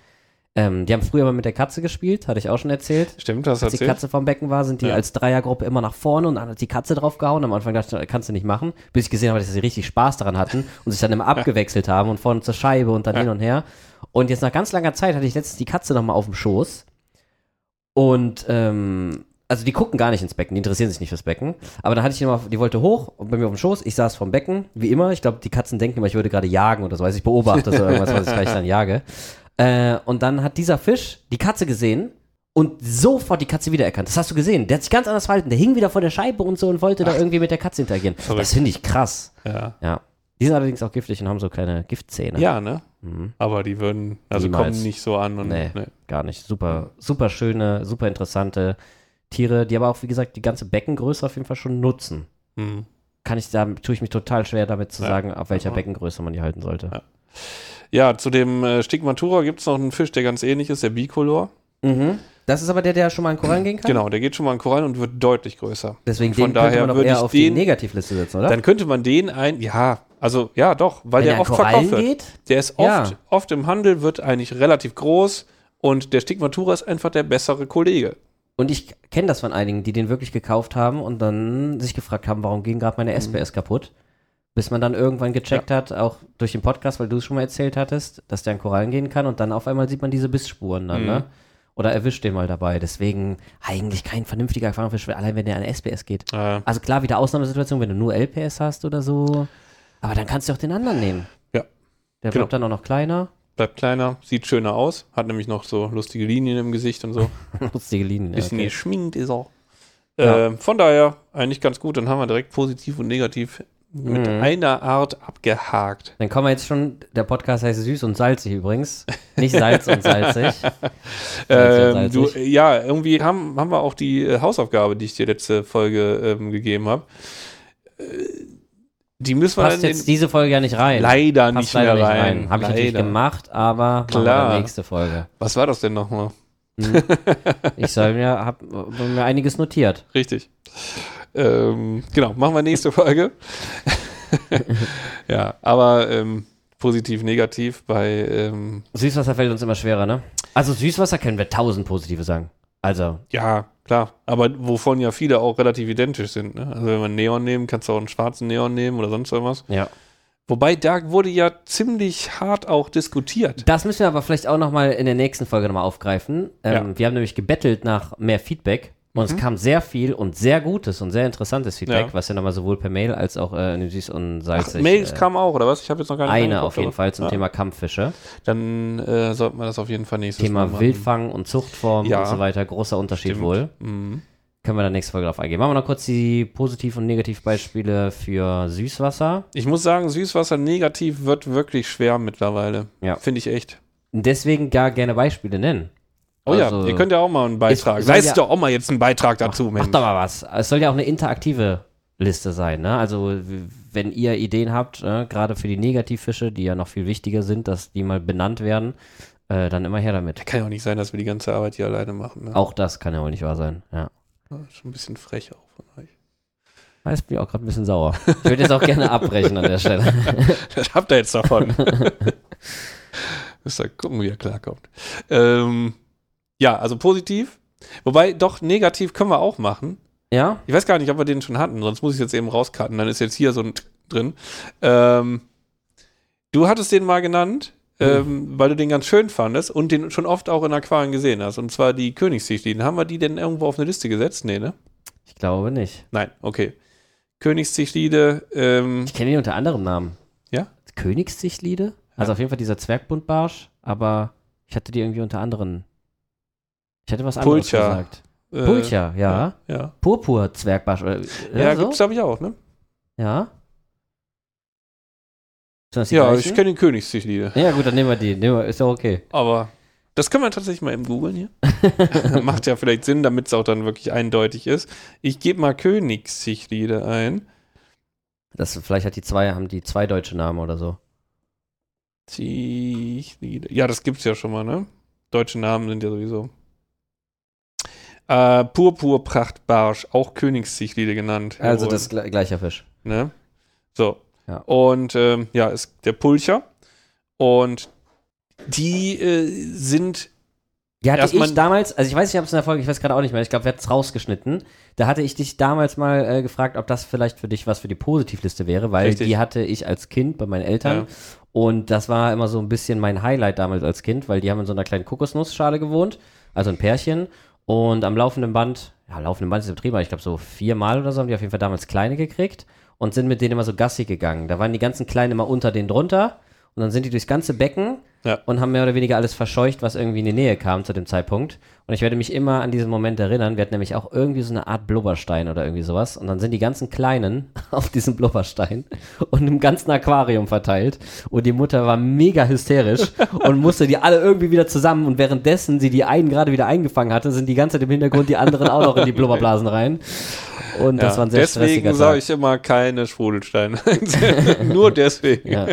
Ähm, die haben früher mal mit der Katze gespielt, hatte ich auch schon erzählt. Stimmt, das Als die? Katze vom Becken war, sind die Ja. als Dreiergruppe immer nach vorne und dann hat die Katze draufgehauen. Am Anfang dachte ich, kannst du nicht machen, bis ich gesehen habe, dass sie richtig Spaß daran hatten und sich dann immer abgewechselt haben und vorne zur Scheibe und dann Ja. hin und her. Und jetzt nach ganz langer Zeit hatte ich letztens die Katze nochmal auf dem Schoß. Und, ähm, also die gucken gar nicht ins Becken, die interessieren sich nicht fürs Becken. Aber dann hatte ich die noch, die wollte hoch und bei mir auf dem Schoß, ich saß vom Becken, wie immer. Ich glaube, die Katzen denken immer, ich würde gerade jagen oder so, weiß ich beobachte so irgendwas, was ich gleich dann jage. Äh, und dann hat dieser Fisch die Katze gesehen und sofort die Katze wiedererkannt. Das hast du gesehen. Der hat sich ganz anders verhalten. Der hing wieder vor der Scheibe und so und wollte da irgendwie mit der Katze interagieren. Verrückt. Das finde ich krass. Ja. Ja. Die sind allerdings auch giftig und haben so kleine Giftzähne. ja, ne? Mhm. Aber die würden, also Niemals. kommen nicht so an. Und, Nee. nee. Gar nicht. Super, super schöne, super interessante Tiere, die aber auch, wie gesagt, die ganze Beckengröße auf jeden Fall schon nutzen. Mhm. Kann ich da, tue ich mich total schwer damit zu Ja. sagen, auf welcher Ja. Beckengröße man die halten sollte. Ja. Ja, zu dem äh, Stigmatura gibt es noch einen Fisch, der ganz ähnlich ist, der Bicolor. Mhm. Das ist aber der, der schon mal in Korallen gehen kann? Genau, der geht schon mal in Korallen und wird deutlich größer. Deswegen Von den könnte daher man doch würde eher ich auf die Negativliste setzen, oder? Dann könnte man den ein, ja, also ja doch, weil Wenn der er oft verkauft wird. geht? Der ist Ja. oft, oft im Handel, wird eigentlich relativ groß und der Stigmatura ist einfach der bessere Kollege. Und ich kenne das von einigen, die den wirklich gekauft haben und dann sich gefragt haben, warum ging gerade Mhm. meine SPS kaputt? Bis man dann irgendwann gecheckt hat, auch durch den Podcast, weil du es schon mal erzählt hattest, dass der in Korallen gehen kann und dann auf einmal sieht man diese Bissspuren dann, Mhm. ne? Oder erwischt den mal dabei. Deswegen eigentlich kein vernünftiger Aquariumfisch, allein wenn der an SPS geht. Äh, Also klar, wieder Ausnahmesituation, wenn du nur LPS hast oder so. Aber dann kannst du auch den anderen nehmen. Ja. Der Genau. wird dann auch noch kleiner. bleibt kleiner, sieht schöner aus, hat nämlich noch so lustige Linien im Gesicht und so. Lustige Linien. ja, Bisschen okay. geschminkt ist er. Ja. Äh, von daher eigentlich ganz gut. Dann haben wir direkt positiv und negativ mit Mhm. einer Art abgehakt. Dann kommen wir jetzt schon, der Podcast heißt süß und salzig übrigens. Nicht salz und salzig. Salzig und Ähm, du, salzig. ja, irgendwie haben, haben wir auch die äh, Hausaufgabe, die ich dir letzte Folge ähm, gegeben habe. Äh, die müssen wir Passt jetzt diese Folge ja nicht rein. leider Passt nicht leider mehr rein. Habe ich natürlich gemacht, aber Klar. nächste Folge. Was war das denn nochmal? Hm. Ich soll mir, hab mir einiges notiert. Richtig. Ähm, genau, machen wir nächste Folge. ja, aber ähm, positiv, negativ bei ähm, Süßwasser fällt uns immer schwerer, ne? Also Süßwasser können wir tausend positive sagen. Also, Ja, klar. Aber wovon ja viele auch relativ identisch sind. Ne? Also wenn wir Neon nehmen, kannst du auch einen schwarzen Neon nehmen oder sonst irgendwas. ja. Wobei, da wurde ja ziemlich hart auch diskutiert. Das müssen wir aber vielleicht auch nochmal in der nächsten Folge nochmal aufgreifen. Ähm, Ja. Wir haben nämlich gebettelt nach mehr Feedback und es kam sehr viel und sehr gutes und sehr interessantes Feedback, Ja. was ja nochmal sowohl per Mail als auch äh, in süß und Ach, salzig. Mails äh, kamen auch, oder was? Ich habe jetzt noch gar nicht eine auf jeden Fall zum ja. Thema Kampffische. Dann äh, sollten wir das auf jeden Fall nächstes Mal Thema. Wildfang und Zuchtform Ja. und so weiter. Großer Unterschied Stimmt. wohl. Mhm. Können wir dann nächste Folge drauf eingehen. Machen wir noch kurz die Positiv- und Negativbeispiele für Süßwasser. Ich muss sagen, Süßwasser negativ wird wirklich schwer mittlerweile. Ja. Finde ich echt. Deswegen gar gerne Beispiele nennen. Oh Also- ja, ihr könnt ja auch mal einen Beitrag. Leistet ja- doch auch mal jetzt einen Beitrag dazu, Mach Mensch. doch mal was. Es soll ja auch eine interaktive Liste sein. Ne? Also wenn ihr Ideen habt, ne, gerade für die Negativfische, die ja noch viel wichtiger sind, dass die mal benannt werden, äh, dann immer her damit. Kann ja auch nicht sein, dass wir die ganze Arbeit hier alleine machen. Ne? Auch das kann ja wohl nicht wahr sein. Ja. Schon ein bisschen frech auch von euch. Ah, Jetzt bin ich auch gerade ein bisschen sauer. Ich würde jetzt auch gerne abbrechen an der Stelle. Das habt ihr jetzt davon. Müsst ihr gucken, wie er klarkommt. Ähm, ja, also positiv. Wobei, doch, negativ können wir auch machen. Ja? Ich weiß gar nicht, ob wir den schon hatten, sonst muss ich jetzt eben rauscutten. Dann ist jetzt hier so ein drin. Ähm, du hattest den mal genannt, ähm, weil du den ganz schön fandest und den schon oft auch in Aquarien gesehen hast. Und zwar die Königszichliden. Haben wir die denn irgendwo auf eine Liste gesetzt? Nee, ne? Ich glaube nicht. Nein, okay. Königszichlide, ähm, Ich kenne die unter anderem Namen. Ja? Königszichtliede? Also auf jeden Fall dieser Zwergbundbarsch, aber ich hatte die irgendwie unter anderen. Ich hatte was anderes Pulcher. gesagt. äh, Pulcher, ja. Ja, Purpur-Zwergbarsch. Oder, ja. ja so? gibt's glaube ich auch, ne? Ja. Sind das die Ja, gleichen? ich kenne den Königszichlide. Ja, gut, dann nehmen wir die. Nehmen wir, ist ja okay. Aber das können wir tatsächlich mal eben googeln hier. Macht ja vielleicht Sinn, damit es auch dann wirklich eindeutig ist. Ich gebe mal Königszichlide ein. Das, vielleicht hat die zwei, haben die zwei deutsche Namen oder so. Zichlide. Ja, das gibt's ja schon mal, ne? Deutsche Namen sind ja sowieso. Äh, Purpurprachtbarsch, auch Königszichlide genannt. Also das gle gleicher Fisch. Ne? So. Ja. Und ähm, ja, ist der Pulcher. Und die äh, sind Die hatte ich damals, also ich weiß nicht, ob es in der Folge, ich weiß gerade auch nicht mehr, ich glaube, wir hatten es rausgeschnitten. Da hatte ich dich damals mal äh, gefragt, ob das vielleicht für dich was für die Positivliste wäre, weil Richtig. die hatte ich als Kind bei meinen Eltern. Ja. Und das war immer so ein bisschen mein Highlight damals als Kind, weil die haben in so einer kleinen Kokosnussschale gewohnt, also ein Pärchen. Und am laufenden Band, ja, laufenden Band ist übertrieben, aber ich glaube so viermal oder so haben die auf jeden Fall damals kleine gekriegt und sind mit denen immer so Gassi gegangen. Da waren die ganzen Kleinen immer unter denen drunter und dann sind die durchs ganze Becken Ja. und haben mehr oder weniger alles verscheucht, was irgendwie in die Nähe kam zu dem Zeitpunkt. Und ich werde mich immer an diesen Moment erinnern. Wir hatten nämlich auch irgendwie so eine Art Blubberstein oder irgendwie sowas. Und dann sind die ganzen Kleinen auf diesem Blubberstein und im ganzen Aquarium verteilt. Und die Mutter war mega hysterisch und musste die alle irgendwie wieder zusammen. Und währenddessen sie die einen gerade wieder eingefangen hatte, sind die ganze Zeit im Hintergrund die anderen auch noch in die Blubberblasen rein. Und das war ein sehr deswegen stressiger sage Tag. ich immer keine Sprudelsteine. Nur deswegen. Ja.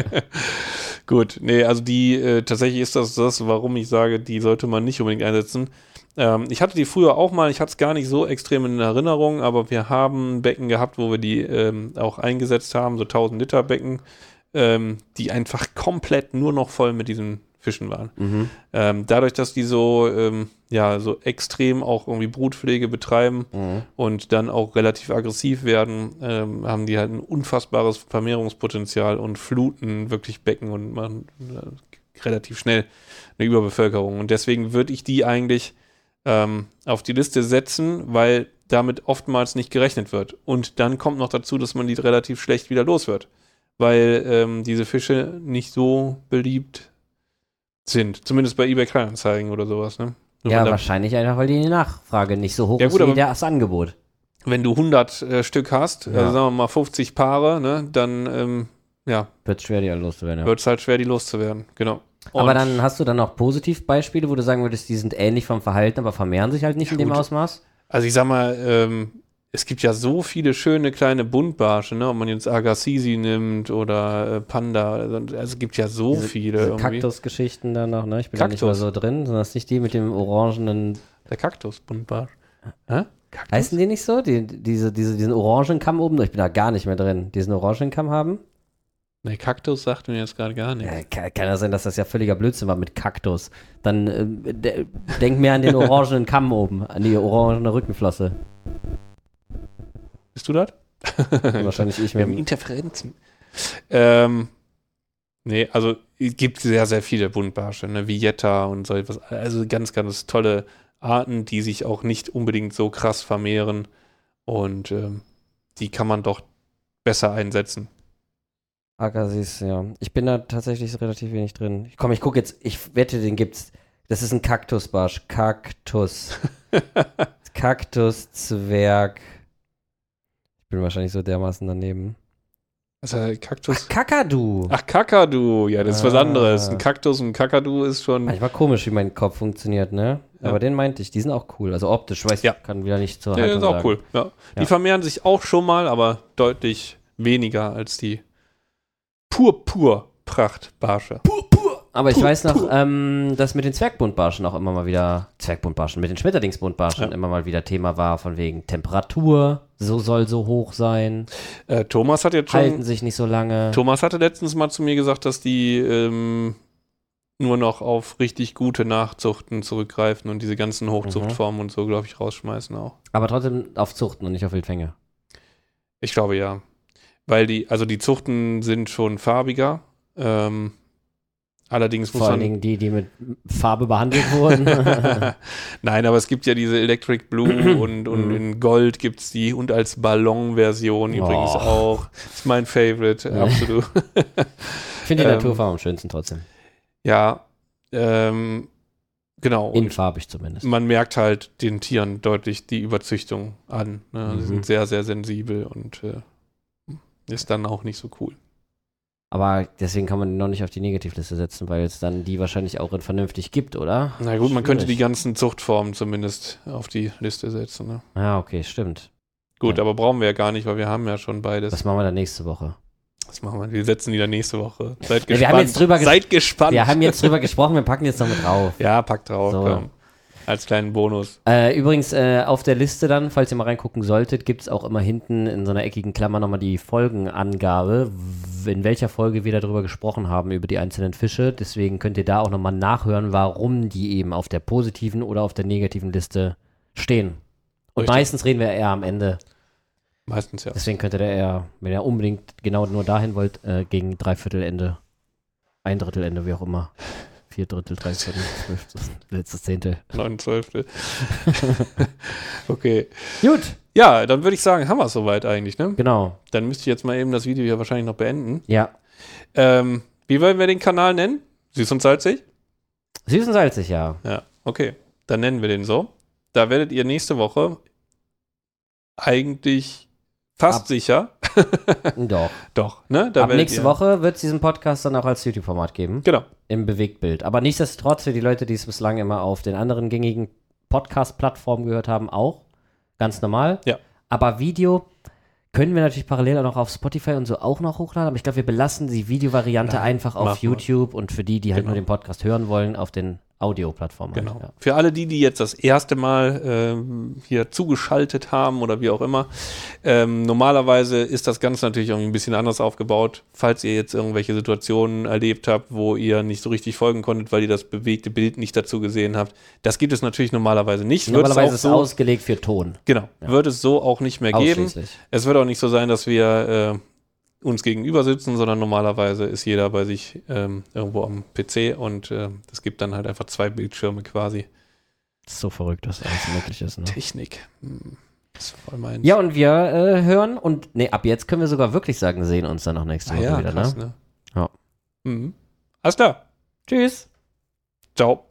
Gut, nee, also die, äh, tatsächlich ist das das, warum ich sage, die sollte man nicht unbedingt einsetzen. Ähm, ich hatte die früher auch mal, ich hatte es gar nicht so extrem in Erinnerung, aber wir haben Becken gehabt, wo wir die ähm, auch eingesetzt haben, so 1000 Liter Becken, ähm, die einfach komplett nur noch voll mit diesen Fischen waren. Mhm. Ähm, dadurch, dass die so, ähm, ja, so extrem auch irgendwie Brutpflege betreiben, Mhm. und dann auch relativ aggressiv werden, ähm, haben die halt ein unfassbares Vermehrungspotenzial und fluten wirklich Becken und machen äh, relativ schnell eine Überbevölkerung. Und deswegen würde ich die eigentlich ähm, auf die Liste setzen, weil damit oftmals nicht gerechnet wird. Und dann kommt noch dazu, dass man die relativ schlecht wieder los wird, weil ähm, diese Fische nicht so beliebt sind. Zumindest bei eBay Kleinanzeigen oder sowas. Ne? Ja, wahrscheinlich einfach, weil die Nachfrage nicht so hoch Ja, ist gut, wie aber- das Angebot. wenn du 100 äh, Stück hast, Ja. also sagen wir mal 50 Paare, ne, dann ähm, ja, Wird schwer, die loszuwerden. Ja. wird es halt schwer, die loszuwerden. Genau. Aber Und- dann hast du dann noch Positivbeispiele, wo du sagen würdest, die sind ähnlich vom Verhalten, aber vermehren sich halt nicht Ja, in dem gut. Ausmaß. Also ich sag mal, ähm, es gibt ja so viele schöne kleine Buntbarsche, ne, ob man jetzt Agassizi nimmt oder äh, Panda, also es gibt ja so Diese- viele Diese. Kaktusgeschichten da noch, ne? Ich bin da nicht mehr so drin. Sind das nicht die mit dem orangenen. Der Kaktus-Buntbarsch. Hä? Kaktus? Heißen die nicht so? Die, diese, diese, diesen Orangenkamm oben? Ich bin da gar nicht mehr drin. Diesen Orangenkamm haben? Nee, Kaktus sagt mir jetzt gerade gar nichts. Ja, kann, kann ja sein, dass das ja völliger Blödsinn war mit Kaktus. Dann ähm, de, denk mir an den orangenen Kamm oben, an die orangene Rückenflosse. Bist du das? Wahrscheinlich ich Wir haben. Interferenzen. Ähm, Nee, also es gibt sehr, sehr viele Buntbarsche, ne? wie Jetta und so etwas. Also ganz, ganz tolle Arten, die sich auch nicht unbedingt so krass vermehren. Und ähm, die kann man doch besser einsetzen. Agassiz, ja. Ich bin da tatsächlich relativ wenig drin. Komm, ich gucke jetzt, ich wette, den gibt's. Das ist ein Kaktusbarsch. Kaktus. Kaktus, Zwerg. Ich bin wahrscheinlich so dermaßen daneben. Also Kaktus. Ach, Kakadu. Ach, Kakadu. Ja, das ist was Ah. anderes. Ein Kaktus und ein Kakadu ist schon. Manchmal komisch, wie mein Kopf funktioniert, ne? Ja. Aber den meinte ich, die sind auch cool. Also optisch, weiß Ja. ich, kann wieder nicht zur Ja, Haltung ist auch sagen. cool. Ja. Die Ja. vermehren sich auch schon mal, aber deutlich weniger als die Pur-Pur-Prachtbarsche. Aber ich weiß noch, ähm, dass mit den Zwergbuntbarschen auch immer mal wieder, Zwergbuntbarschen, mit den Schmetterlingsbuntbarschen Ja. immer mal wieder Thema war, von wegen Temperatur, so soll so hoch sein, Äh, Thomas hat jetzt schon. halten sich nicht so lange. Thomas hatte letztens mal zu mir gesagt, dass die ähm, nur noch auf richtig gute Nachzuchten zurückgreifen und diese ganzen Hochzuchtformen und so, glaube ich, rausschmeißen auch. Aber trotzdem auf Zuchten und nicht auf Wildfänge. Ich glaube ja. Weil die, also die Zuchten sind schon farbiger. Ähm, allerdings muss Vor allen. Dingen die, die mit Farbe behandelt wurden. Nein, aber es gibt ja diese Electric Blue und, und Mhm. in Gold gibt es die und als Ballonversion übrigens Oh. auch. Ist mein Favorite, absolut. Ich finde die Ähm, Naturfarben am schönsten trotzdem. ja, ähm, genau. Und Infarbig zumindest. man merkt halt den Tieren deutlich die Überzüchtung an. Ne? Sie Mhm. sind sehr, sehr sensibel und äh, ist dann auch nicht so cool. Aber deswegen kann man die noch nicht auf die Negativliste setzen, weil es dann die wahrscheinlich auch in vernünftig gibt, oder? Na gut, man könnte die ganzen Zuchtformen zumindest auf die Liste setzen. Ne? Ja, okay, stimmt. Gut, Ja. aber brauchen wir ja gar nicht, weil wir haben ja schon beides. Das machen wir dann nächste Woche. Das machen wir. Wir setzen die dann nächste Woche. Seid Ja, gespannt. wir haben jetzt drüber Seid gespannt. Wir haben jetzt drüber gesprochen, wir packen jetzt noch mit drauf. ja, packt drauf. So. Komm. Als kleinen Bonus. Äh, übrigens, äh, auf der Liste dann, falls ihr mal reingucken solltet, gibt es auch immer hinten in so einer eckigen Klammer nochmal die Folgenangabe, in welcher Folge wir darüber gesprochen haben, über die einzelnen Fische. Deswegen könnt ihr da auch nochmal nachhören, warum die eben auf der positiven oder auf der negativen Liste stehen. Und Richtig. meistens reden wir eher am Ende. Meistens ja. Deswegen könnt ihr da eher, wenn ihr unbedingt genau nur dahin wollt, äh, gegen Dreiviertelende, ein Drittelende, wie auch immer. Vier Drittel, drei Viertel, letztes Zehntel. 9.12. okay. Gut, Ja, dann würde ich sagen, haben wir es soweit eigentlich, ne? genau. Dann müsste ich jetzt mal eben das Video hier wahrscheinlich noch beenden. Ja, Ähm, wie wollen wir den Kanal nennen? Süß und salzig? süß und salzig, ja. Ja, okay. Dann nennen wir den so. Da werdet ihr nächste Woche eigentlich fast Ab- sicher. Doch. Doch, ne? Da Ab nächste ihr, Woche wird es diesen Podcast dann auch als YouTube-Format geben. Genau. Im Bewegtbild. Aber nichtsdestotrotz für die Leute, die es bislang immer auf den anderen gängigen Podcast-Plattformen gehört haben, auch. Ganz normal. Ja. Aber Video können wir natürlich parallel auch noch auf Spotify und so auch noch hochladen. Aber ich glaube, wir belassen die Videovariante einfach auf. YouTube und für die, die halt Genau. nur den Podcast hören wollen, auf den Audio-Plattformen. Genau. Halt, ja. Für alle die, die jetzt das erste Mal ähm, hier zugeschaltet haben oder wie auch immer, ähm, normalerweise ist das Ganze natürlich irgendwie ein bisschen anders aufgebaut. Falls ihr jetzt irgendwelche Situationen erlebt habt, wo ihr nicht so richtig folgen konntet, weil ihr das bewegte Bild nicht dazu gesehen habt, das gibt es natürlich normalerweise nicht. Normalerweise ist es so, ausgelegt für Ton. genau, wird es so auch nicht mehr geben. Es wird auch nicht so sein, dass wir äh, uns gegenüber sitzen, sondern normalerweise ist jeder bei sich ähm, irgendwo am PC und äh, es gibt dann halt einfach zwei Bildschirme quasi. So verrückt, dass alles möglich ist. Ne? Technik. Hm, Das ist voll meins. Ja, und wir äh, hören und nee, ab jetzt können wir sogar wirklich sagen, sehen uns dann noch nächste ah, Woche ja, wieder. krass, Ne? ne? Ja. Mhm. Alles klar. Tschüss. Ciao.